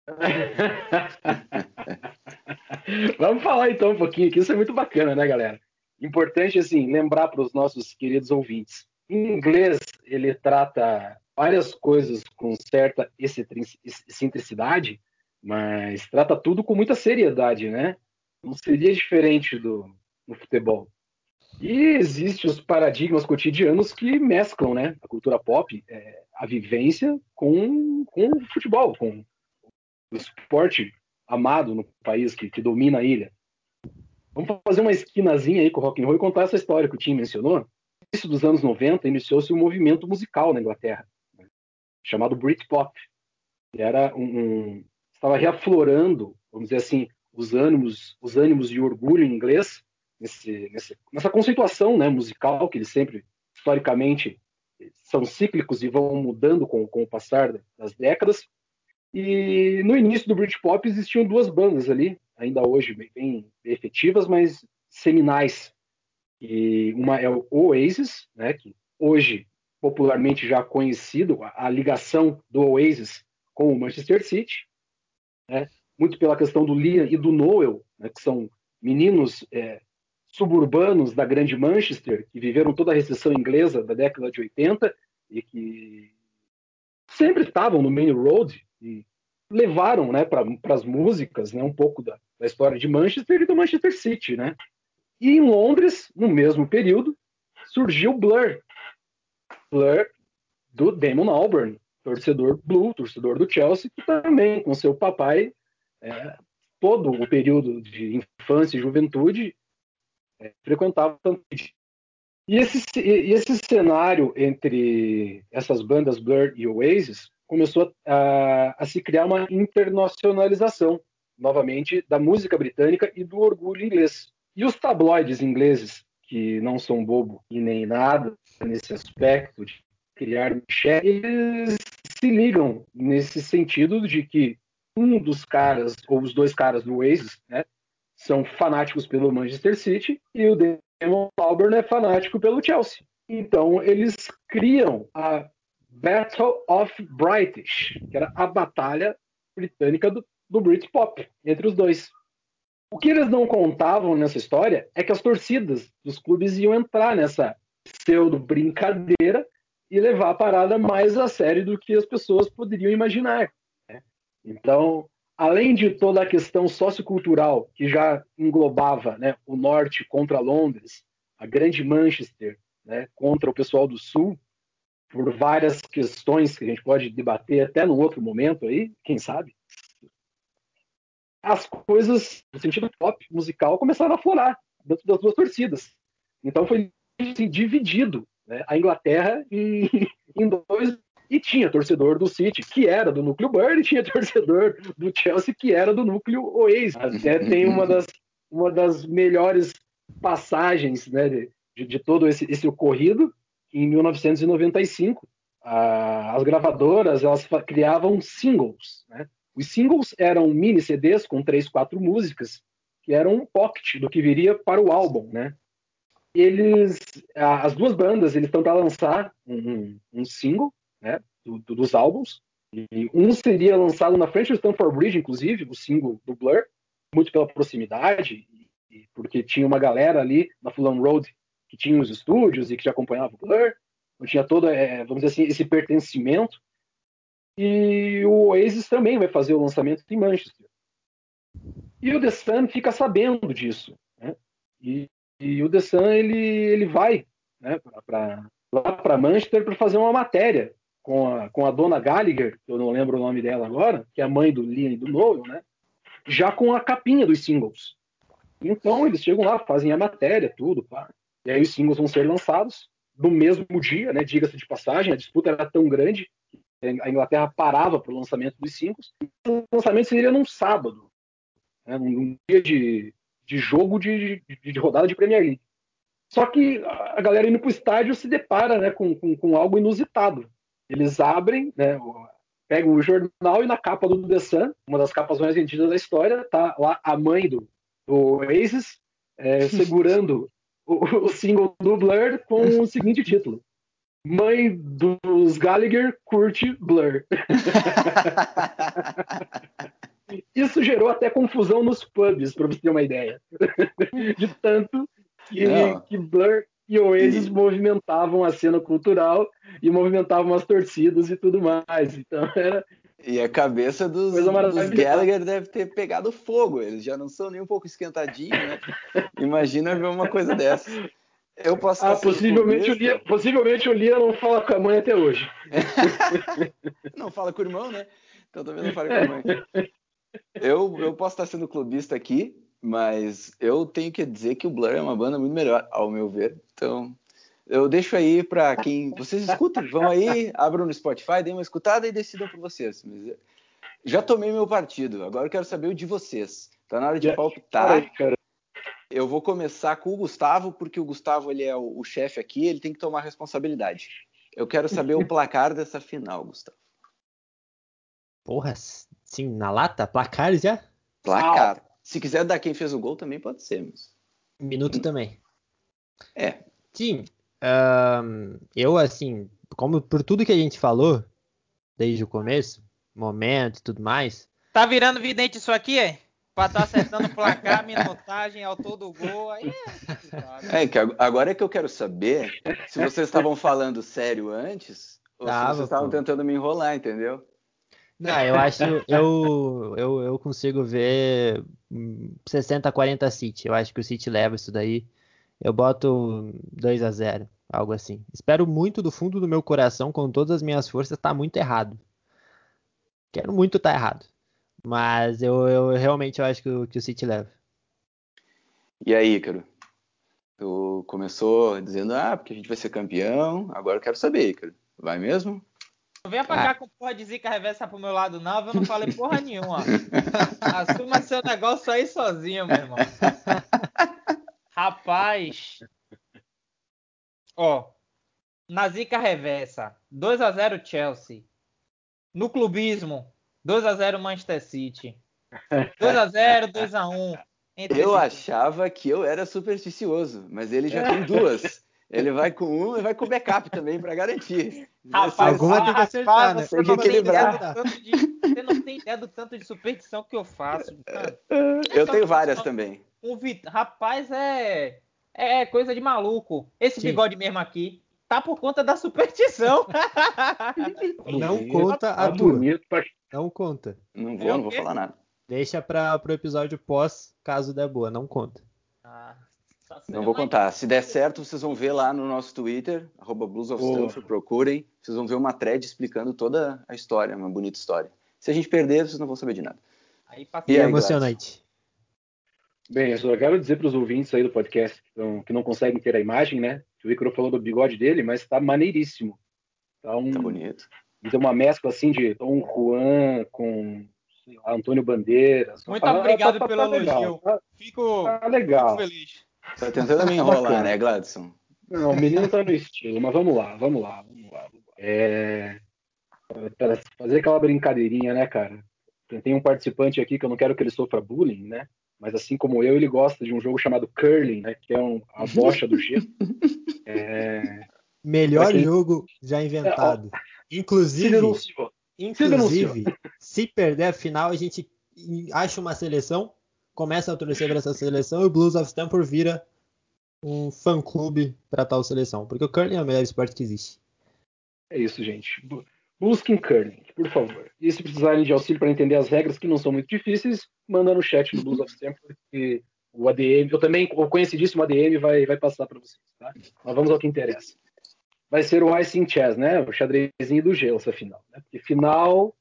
[SPEAKER 4] Vamos falar então um pouquinho aqui, isso é muito bacana, né, galera? Importante, assim, lembrar para os nossos queridos ouvintes. Em inglês, ele trata várias coisas com certa excentricidade, mas trata tudo com muita seriedade, né? Não seria diferente do futebol. E existem os paradigmas cotidianos que mesclam, né? A cultura pop, é, a vivência com, com o futebol, com o esporte amado no país que, que domina a ilha. Vamos fazer uma esquinazinha aí com o rock and roll e contar essa história que o Tim mencionou. No início dos anos 90, iniciou-se um movimento musical na Inglaterra, né, chamado Britpop. Era um, um, estava reaflorando, vamos dizer assim, os ânimos, os ânimos e orgulho em inglês nesse, nesse, nessa conceituação, né, musical que eles sempre historicamente são cíclicos e vão mudando com, com o passar das décadas. E no início do Britpop existiam duas bandas ali, ainda hoje bem, bem efetivas, mas seminais. E uma é o Oasis, né, que hoje popularmente já conhecido, a, a ligação do Oasis com o Manchester City, né, muito pela questão do Liam e do Noel, né, que são meninos é, suburbanos da grande Manchester, que viveram toda a recessão inglesa da década de 80 e que sempre estavam no main road e levaram né, para as músicas né, um pouco da, da, história de Manchester e do Manchester City. Né? E em Londres, no mesmo período, surgiu Blur. Blur do Damon Albarn, torcedor blue, torcedor do Chelsea, que também, com seu papai, é, todo o período de infância e juventude, é, frequentava e esse, e esse cenário entre essas bandas Blur e Oasis começou a, a se criar uma internacionalização, novamente, da música britânica e do orgulho inglês. E os tabloides ingleses, que não são bobo e nem nada nesse aspecto de criar eles se ligam nesse sentido de que um dos caras, ou os dois caras do Oasis, né, são fanáticos pelo Manchester City e o Damon Albarn é fanático pelo Chelsea. Então eles criam a Battle of British, que era a batalha britânica do, do Britpop, entre os dois. O que eles não contavam nessa história é que as torcidas dos clubes iam entrar nessa pseudo brincadeira e levar a parada mais a sério do que as pessoas poderiam imaginar. Né? Então, além de toda a questão sociocultural que já englobava né, o norte contra Londres, a grande Manchester né, contra o pessoal do sul, por várias questões que a gente pode debater até no outro momento aí, quem sabe. As coisas, no sentido pop, musical, começaram a florar dentro das duas torcidas. Então foi assim, dividido né, a Inglaterra em, em dois e tinha torcedor do City que era do núcleo Bird e tinha torcedor do Chelsea que era do núcleo Oasis. Até tem uma das, uma das melhores passagens né, de, de todo esse, esse ocorrido, em 1995, a, as gravadoras elas criavam singles. Né? Os singles eram mini CDs com três, quatro músicas, que eram um pocket do que viria para o álbum. Né? Eles, as duas bandas eles estão para lançar um, um single né, do, do, dos álbuns. E um seria lançado na frente do Stanford Bridge, inclusive, o single do Blur, muito pela proximidade, porque tinha uma galera ali na Fulham Road que tinha os estúdios e que já acompanhava o Blur, não tinha todo, é, vamos dizer assim, esse pertencimento. E o Oasis também vai fazer o lançamento em Manchester. E o The Sun fica sabendo disso. Né? E E o The Sun ele, ele vai né, pra, lá para Manchester para fazer uma matéria com a, com a dona Gallagher, que eu não lembro o nome dela agora, que é a mãe do Liam e do Noel, né? Já com a capinha dos singles. Então eles chegam lá, fazem a matéria, tudo, pá. E aí os singles vão ser lançados no mesmo dia, né? Diga-se de passagem, a disputa era tão grande que a Inglaterra parava para o lançamento dos singles. O lançamento seria num sábado, né? num dia de, de jogo de, de, de rodada de Premier League. Só que a galera indo para o estádio se depara né, com, com, com, algo inusitado. Eles abrem, né, pegam o jornal e na capa do The Sun, uma das capas mais vendidas da história, tá lá a mãe do, do Oasis é, segurando o, o, single do Blur com o seguinte título: Mãe dos Gallagher curte Blur. Isso gerou até confusão nos pubs, para você ter uma ideia. De tanto que, que Blur e Oasis movimentavam a cena cultural e movimentavam as torcidas e tudo mais. Então era.
[SPEAKER 2] E a cabeça dos, dos Gallagher deve ter pegado fogo. Eles já não são nem um pouco esquentadinhos, né? Imagina ver uma coisa dessa. Eu posso
[SPEAKER 4] ah, possivelmente, o Lia, possivelmente o Lia não fala com a mãe até hoje.
[SPEAKER 2] não fala com o irmão, né? Então também não fala com a mãe. Eu, eu posso estar sendo clubista aqui, mas eu tenho que dizer que o Blur é uma banda muito melhor, ao meu ver. Então, eu deixo aí para quem vocês escutam, vão aí, abram no Spotify, deem uma escutada e decidam por vocês. Mas já tomei meu partido, agora eu quero saber o de vocês. Tá na hora de palpitar. Eu vou começar com o Gustavo, porque o Gustavo ele é o, o chefe aqui, ele tem que tomar responsabilidade. Eu quero saber o placar dessa final, Gustavo.
[SPEAKER 5] Porra, sim, na lata? Placar já?
[SPEAKER 2] Placar. Se quiser dar quem fez o gol, também pode ser. Mas...
[SPEAKER 5] Minuto também.
[SPEAKER 2] É.
[SPEAKER 5] Sim. Um, eu, assim, como por tudo que a gente falou, desde o começo, momento e tudo mais.
[SPEAKER 3] Tá virando vidente isso aqui, é? Pra estar tá acertando o placar, minutagem, autor do gol, aí
[SPEAKER 2] é. É, que agora é que eu quero saber se vocês estavam falando sério antes ou Tava, se vocês estavam tentando me enrolar, entendeu?
[SPEAKER 5] Não, eu acho. Eu, eu, eu consigo ver 60 40 City. Eu acho que o City leva isso daí. Eu boto 2 a 0 algo assim. Espero muito do fundo do meu coração, com todas as minhas forças, tá muito errado. Quero muito estar tá errado. Mas eu, eu realmente eu acho que o, que o City leva.
[SPEAKER 2] E aí, Ícaro? Tu começou dizendo, ah, porque a gente vai ser campeão. Agora eu quero saber, Ícaro. Vai mesmo?
[SPEAKER 3] Não venha pra cá ah. com porra de zica reversa pro meu lado, não. Eu não falei porra nenhuma. Assuma seu negócio aí sozinho, meu irmão. Rapaz. Ó. Na zica reversa, 2 a 0 Chelsea. No clubismo, 2 a 0 Manchester City. 2 a 0 2 a 1
[SPEAKER 2] Eu achava que eu era supersticioso, mas ele já tem duas. Ele vai com um e vai com backup também para garantir.
[SPEAKER 5] Rapaz, alguma tem que acertar, né?
[SPEAKER 3] Você, não tem de, você não tem ideia do tanto de superstição que eu faço. Cara.
[SPEAKER 2] Eu tenho várias também.
[SPEAKER 3] Um, rapaz, é, é coisa de maluco. Esse Sim. bigode mesmo aqui tá por conta da superstição.
[SPEAKER 5] Não conta a tá tua. Não conta.
[SPEAKER 2] Não vou, não vou falar nada.
[SPEAKER 5] Deixa para o episódio pós, caso der boa. Não conta.
[SPEAKER 2] Ah. Tá não vou contar. Se der certo, vocês vão ver lá no nosso Twitter, arroba Blues of Stanford, procurem. Vocês vão ver uma thread explicando toda a história, uma bonita história. Se a gente perder, vocês não vão saber de nada.
[SPEAKER 5] Aí, e é emocionante.
[SPEAKER 4] Bem, eu só quero dizer para os ouvintes aí do podcast que não, que não, conseguem ter a imagem, né? Que o Icaro falou do bigode dele, mas está maneiríssimo.
[SPEAKER 2] Tá, um, tá bonito.
[SPEAKER 4] Então, uma mescla assim de Tom Juan com lá, Antônio Bandeiras.
[SPEAKER 3] Muito ah, obrigado tá, tá, pelo tá elogio. Tá,
[SPEAKER 4] fico, tá legal. Fico feliz.
[SPEAKER 2] Tá tentando me enrolar, né, Gladson?
[SPEAKER 4] Não, o menino tá no estilo, mas vamos lá, vamos lá, vamos lá. É... Para fazer aquela brincadeirinha, né, cara? Tem um participante aqui que eu não quero que ele sofra bullying, né? Mas assim como eu, ele gosta de um jogo chamado Curling, né? Que é um, a bocha do gelo.
[SPEAKER 5] É... Melhor quem... jogo já inventado. É, ó, inclusive, se inclusive, se perder a final, a gente acha uma seleção começa a torcer para essa seleção e o Blues of Stanford vira um fã-clube para tal seleção, porque o curling é o melhor esporte que existe.
[SPEAKER 4] É isso, gente. Busquem curling, por favor. E se precisarem de auxílio para entender as regras, que não são muito difíceis, manda no chat do Blues of Stanford que o ADM, eu também, o conhecidíssimo ADM vai, vai passar para vocês, tá? Mas vamos ao que interessa. Vai ser o Icing Chess, né? O xadrezinho do gelo, essa final. Né? Porque final,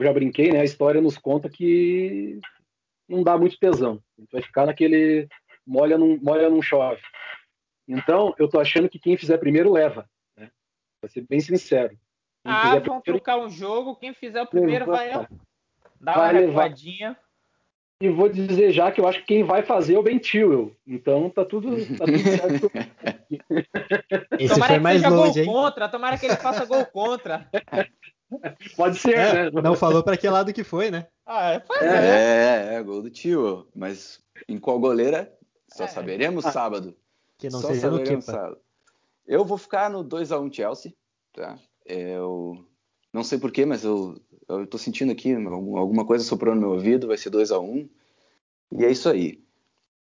[SPEAKER 4] já brinquei, né? A história nos conta que não dá muito tesão. A gente vai ficar naquele molha não, molha não chove. Então, eu tô achando que quem fizer primeiro leva. Né? Vai ser bem sincero.
[SPEAKER 3] Ah, primeiro... trocar um jogo. Quem fizer o primeiro vai, vai dar uma recuadinha.
[SPEAKER 4] E vou dizer já que eu acho que quem vai fazer é o Ben Tewell. Então tá tudo, tá tudo certo.
[SPEAKER 3] Esse tomara que mais seja longe, gol hein? contra, tomara que ele faça gol contra.
[SPEAKER 4] Pode ser,
[SPEAKER 5] é,
[SPEAKER 4] né?
[SPEAKER 5] Não falou para que lado que foi, né?
[SPEAKER 3] Ah, é,
[SPEAKER 2] é. é, é, gol do Tio. Mas em qual goleira? Só é. saberemos ah, sábado.
[SPEAKER 5] Que não
[SPEAKER 2] Só
[SPEAKER 5] seja saberemos no sábado.
[SPEAKER 2] Eu vou ficar no 2x1 Chelsea, tá? Eu não sei porquê, mas eu, eu tô sentindo aqui alguma coisa soprando no meu ouvido, vai ser 2x1. E é isso aí.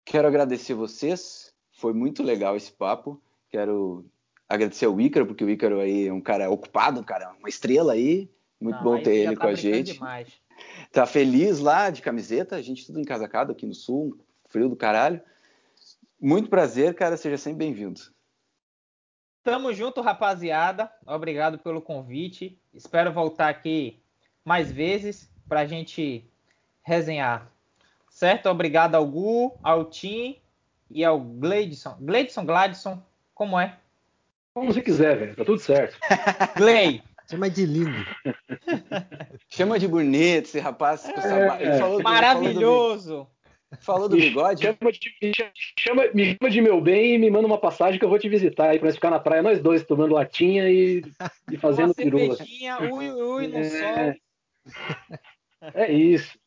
[SPEAKER 2] Quero agradecer vocês, foi muito legal esse papo. Quero agradecer ao Ícaro, porque o Ícaro aí é um cara ocupado, um cara, uma estrela aí. Muito não, bom ter ele tá com a gente. Demais. Tá feliz lá de camiseta, a gente tudo encasacado aqui no sul, frio do caralho. Muito prazer, cara, seja sempre bem-vindo.
[SPEAKER 3] Tamo junto, rapaziada. Obrigado pelo convite. Espero voltar aqui mais vezes pra gente resenhar. Certo? Obrigado ao Gu, ao Tim e ao Gladson. Gladson, Gladson, como é?
[SPEAKER 4] Como você quiser, velho. Tá tudo certo.
[SPEAKER 3] Glei.
[SPEAKER 5] Chama de lindo.
[SPEAKER 2] Chama de bonito esse rapaz.
[SPEAKER 3] É, falou, Maravilhoso.
[SPEAKER 2] Falou do, bigode?
[SPEAKER 4] Chama de, chama, me chama de meu bem e me manda uma passagem que eu vou te visitar aí pra nós ficar na praia, nós dois, tomando latinha e, e fazendo pirula.
[SPEAKER 3] Ui, ui, no é, sol.
[SPEAKER 4] É isso.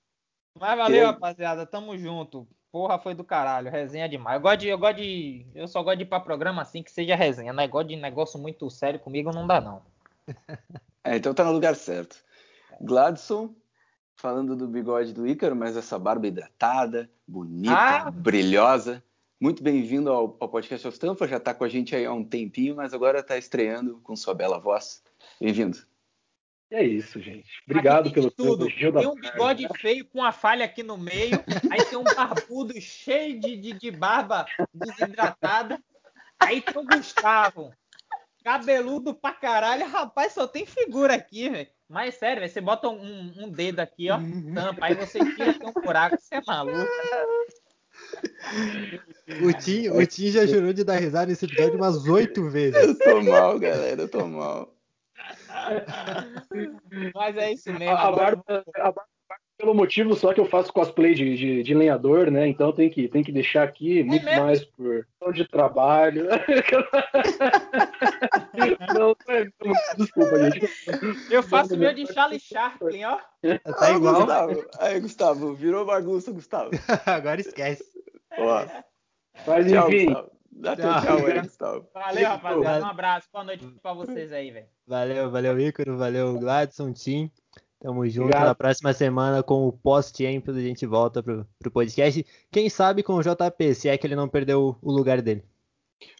[SPEAKER 3] Mas valeu, rapaziada. Tamo junto. Porra, foi do caralho. Resenha demais. Eu gosto de. Eu, gosto de, eu só gosto de ir pra programa assim que seja resenha. Negócio de negócio muito sério comigo não dá, não.
[SPEAKER 2] É, então tá no lugar certo. Gladson, falando do bigode do Ícaro, mas essa barba hidratada, bonita, ah. brilhosa. Muito bem-vindo ao, ao, Podcast of Stanford. Já tá com a gente aí há um tempinho, mas agora tá estreando com sua bela voz. Bem-vindo.
[SPEAKER 4] É isso, gente. Obrigado pelo
[SPEAKER 3] tudo. Tem um bigode feio com a falha aqui no meio, aí tem um barbudo cheio de, de, de barba desidratada. Aí tem o Gustavo, cabeludo pra caralho. Rapaz, só tem figura aqui, velho. Mas sério, véio, você bota um, um, dedo aqui, ó, tampa, aí você tira tem um buraco, você é maluco.
[SPEAKER 5] O Tim, o Tim já jurou de dar risada nesse episódio umas oito vezes.
[SPEAKER 2] Eu tô mal, galera, eu tô mal.
[SPEAKER 3] Mas é isso mesmo.
[SPEAKER 4] A, a, barba, a barba pelo motivo só que eu faço cosplay de, de, de lenhador, né? Então tem que, tem que deixar aqui é muito mesmo? mais por de trabalho. não, desculpa, gente.
[SPEAKER 3] Eu faço meu de Charlie Chaplin, ó.
[SPEAKER 2] Tá igual. Gustavo. Aí, Gustavo, virou bagunça, Gustavo.
[SPEAKER 5] Agora esquece.
[SPEAKER 2] Ó.
[SPEAKER 4] Mas enfim.
[SPEAKER 2] Gustavo. Dá teu tchau aí, Gustavo.
[SPEAKER 3] Valeu, rapaziada. Um abraço. Boa noite pra vocês aí, velho.
[SPEAKER 5] Valeu, valeu, Ícaro. Valeu, Gladson, Tim. Tamo junto Obrigado. na próxima semana com o pós-Champions. A gente volta pro, pro podcast. Quem sabe com o JP, se é que ele não perdeu o lugar dele.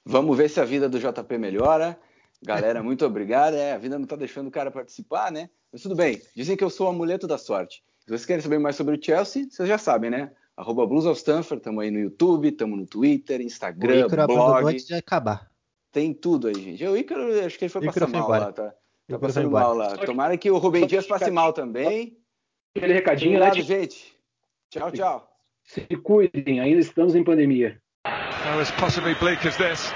[SPEAKER 2] Vamos ver se a vida do JP melhora. Galera, muito obrigado. É, a vida não tá deixando o cara participar, né? Mas tudo bem. Dizem que eu sou o amuleto da sorte. Se vocês querem saber mais sobre o Chelsea, vocês já sabem, né? Arroba Blues of Stanford, estamos aí no YouTube, estamos no Twitter, Instagram, o blog.
[SPEAKER 5] antes de acabar.
[SPEAKER 2] Tem tudo aí, gente. O Ícaro, acho que ele foi passar mal embora. lá, tá? Tá passando mal lá. Tomara que o Rubem Dias passe mal também.
[SPEAKER 4] Aquele recadinho, né?
[SPEAKER 2] gente. Tchau, tchau.
[SPEAKER 4] Se cuidem, ainda estamos em pandemia.
[SPEAKER 1] How as possibly bleak as this.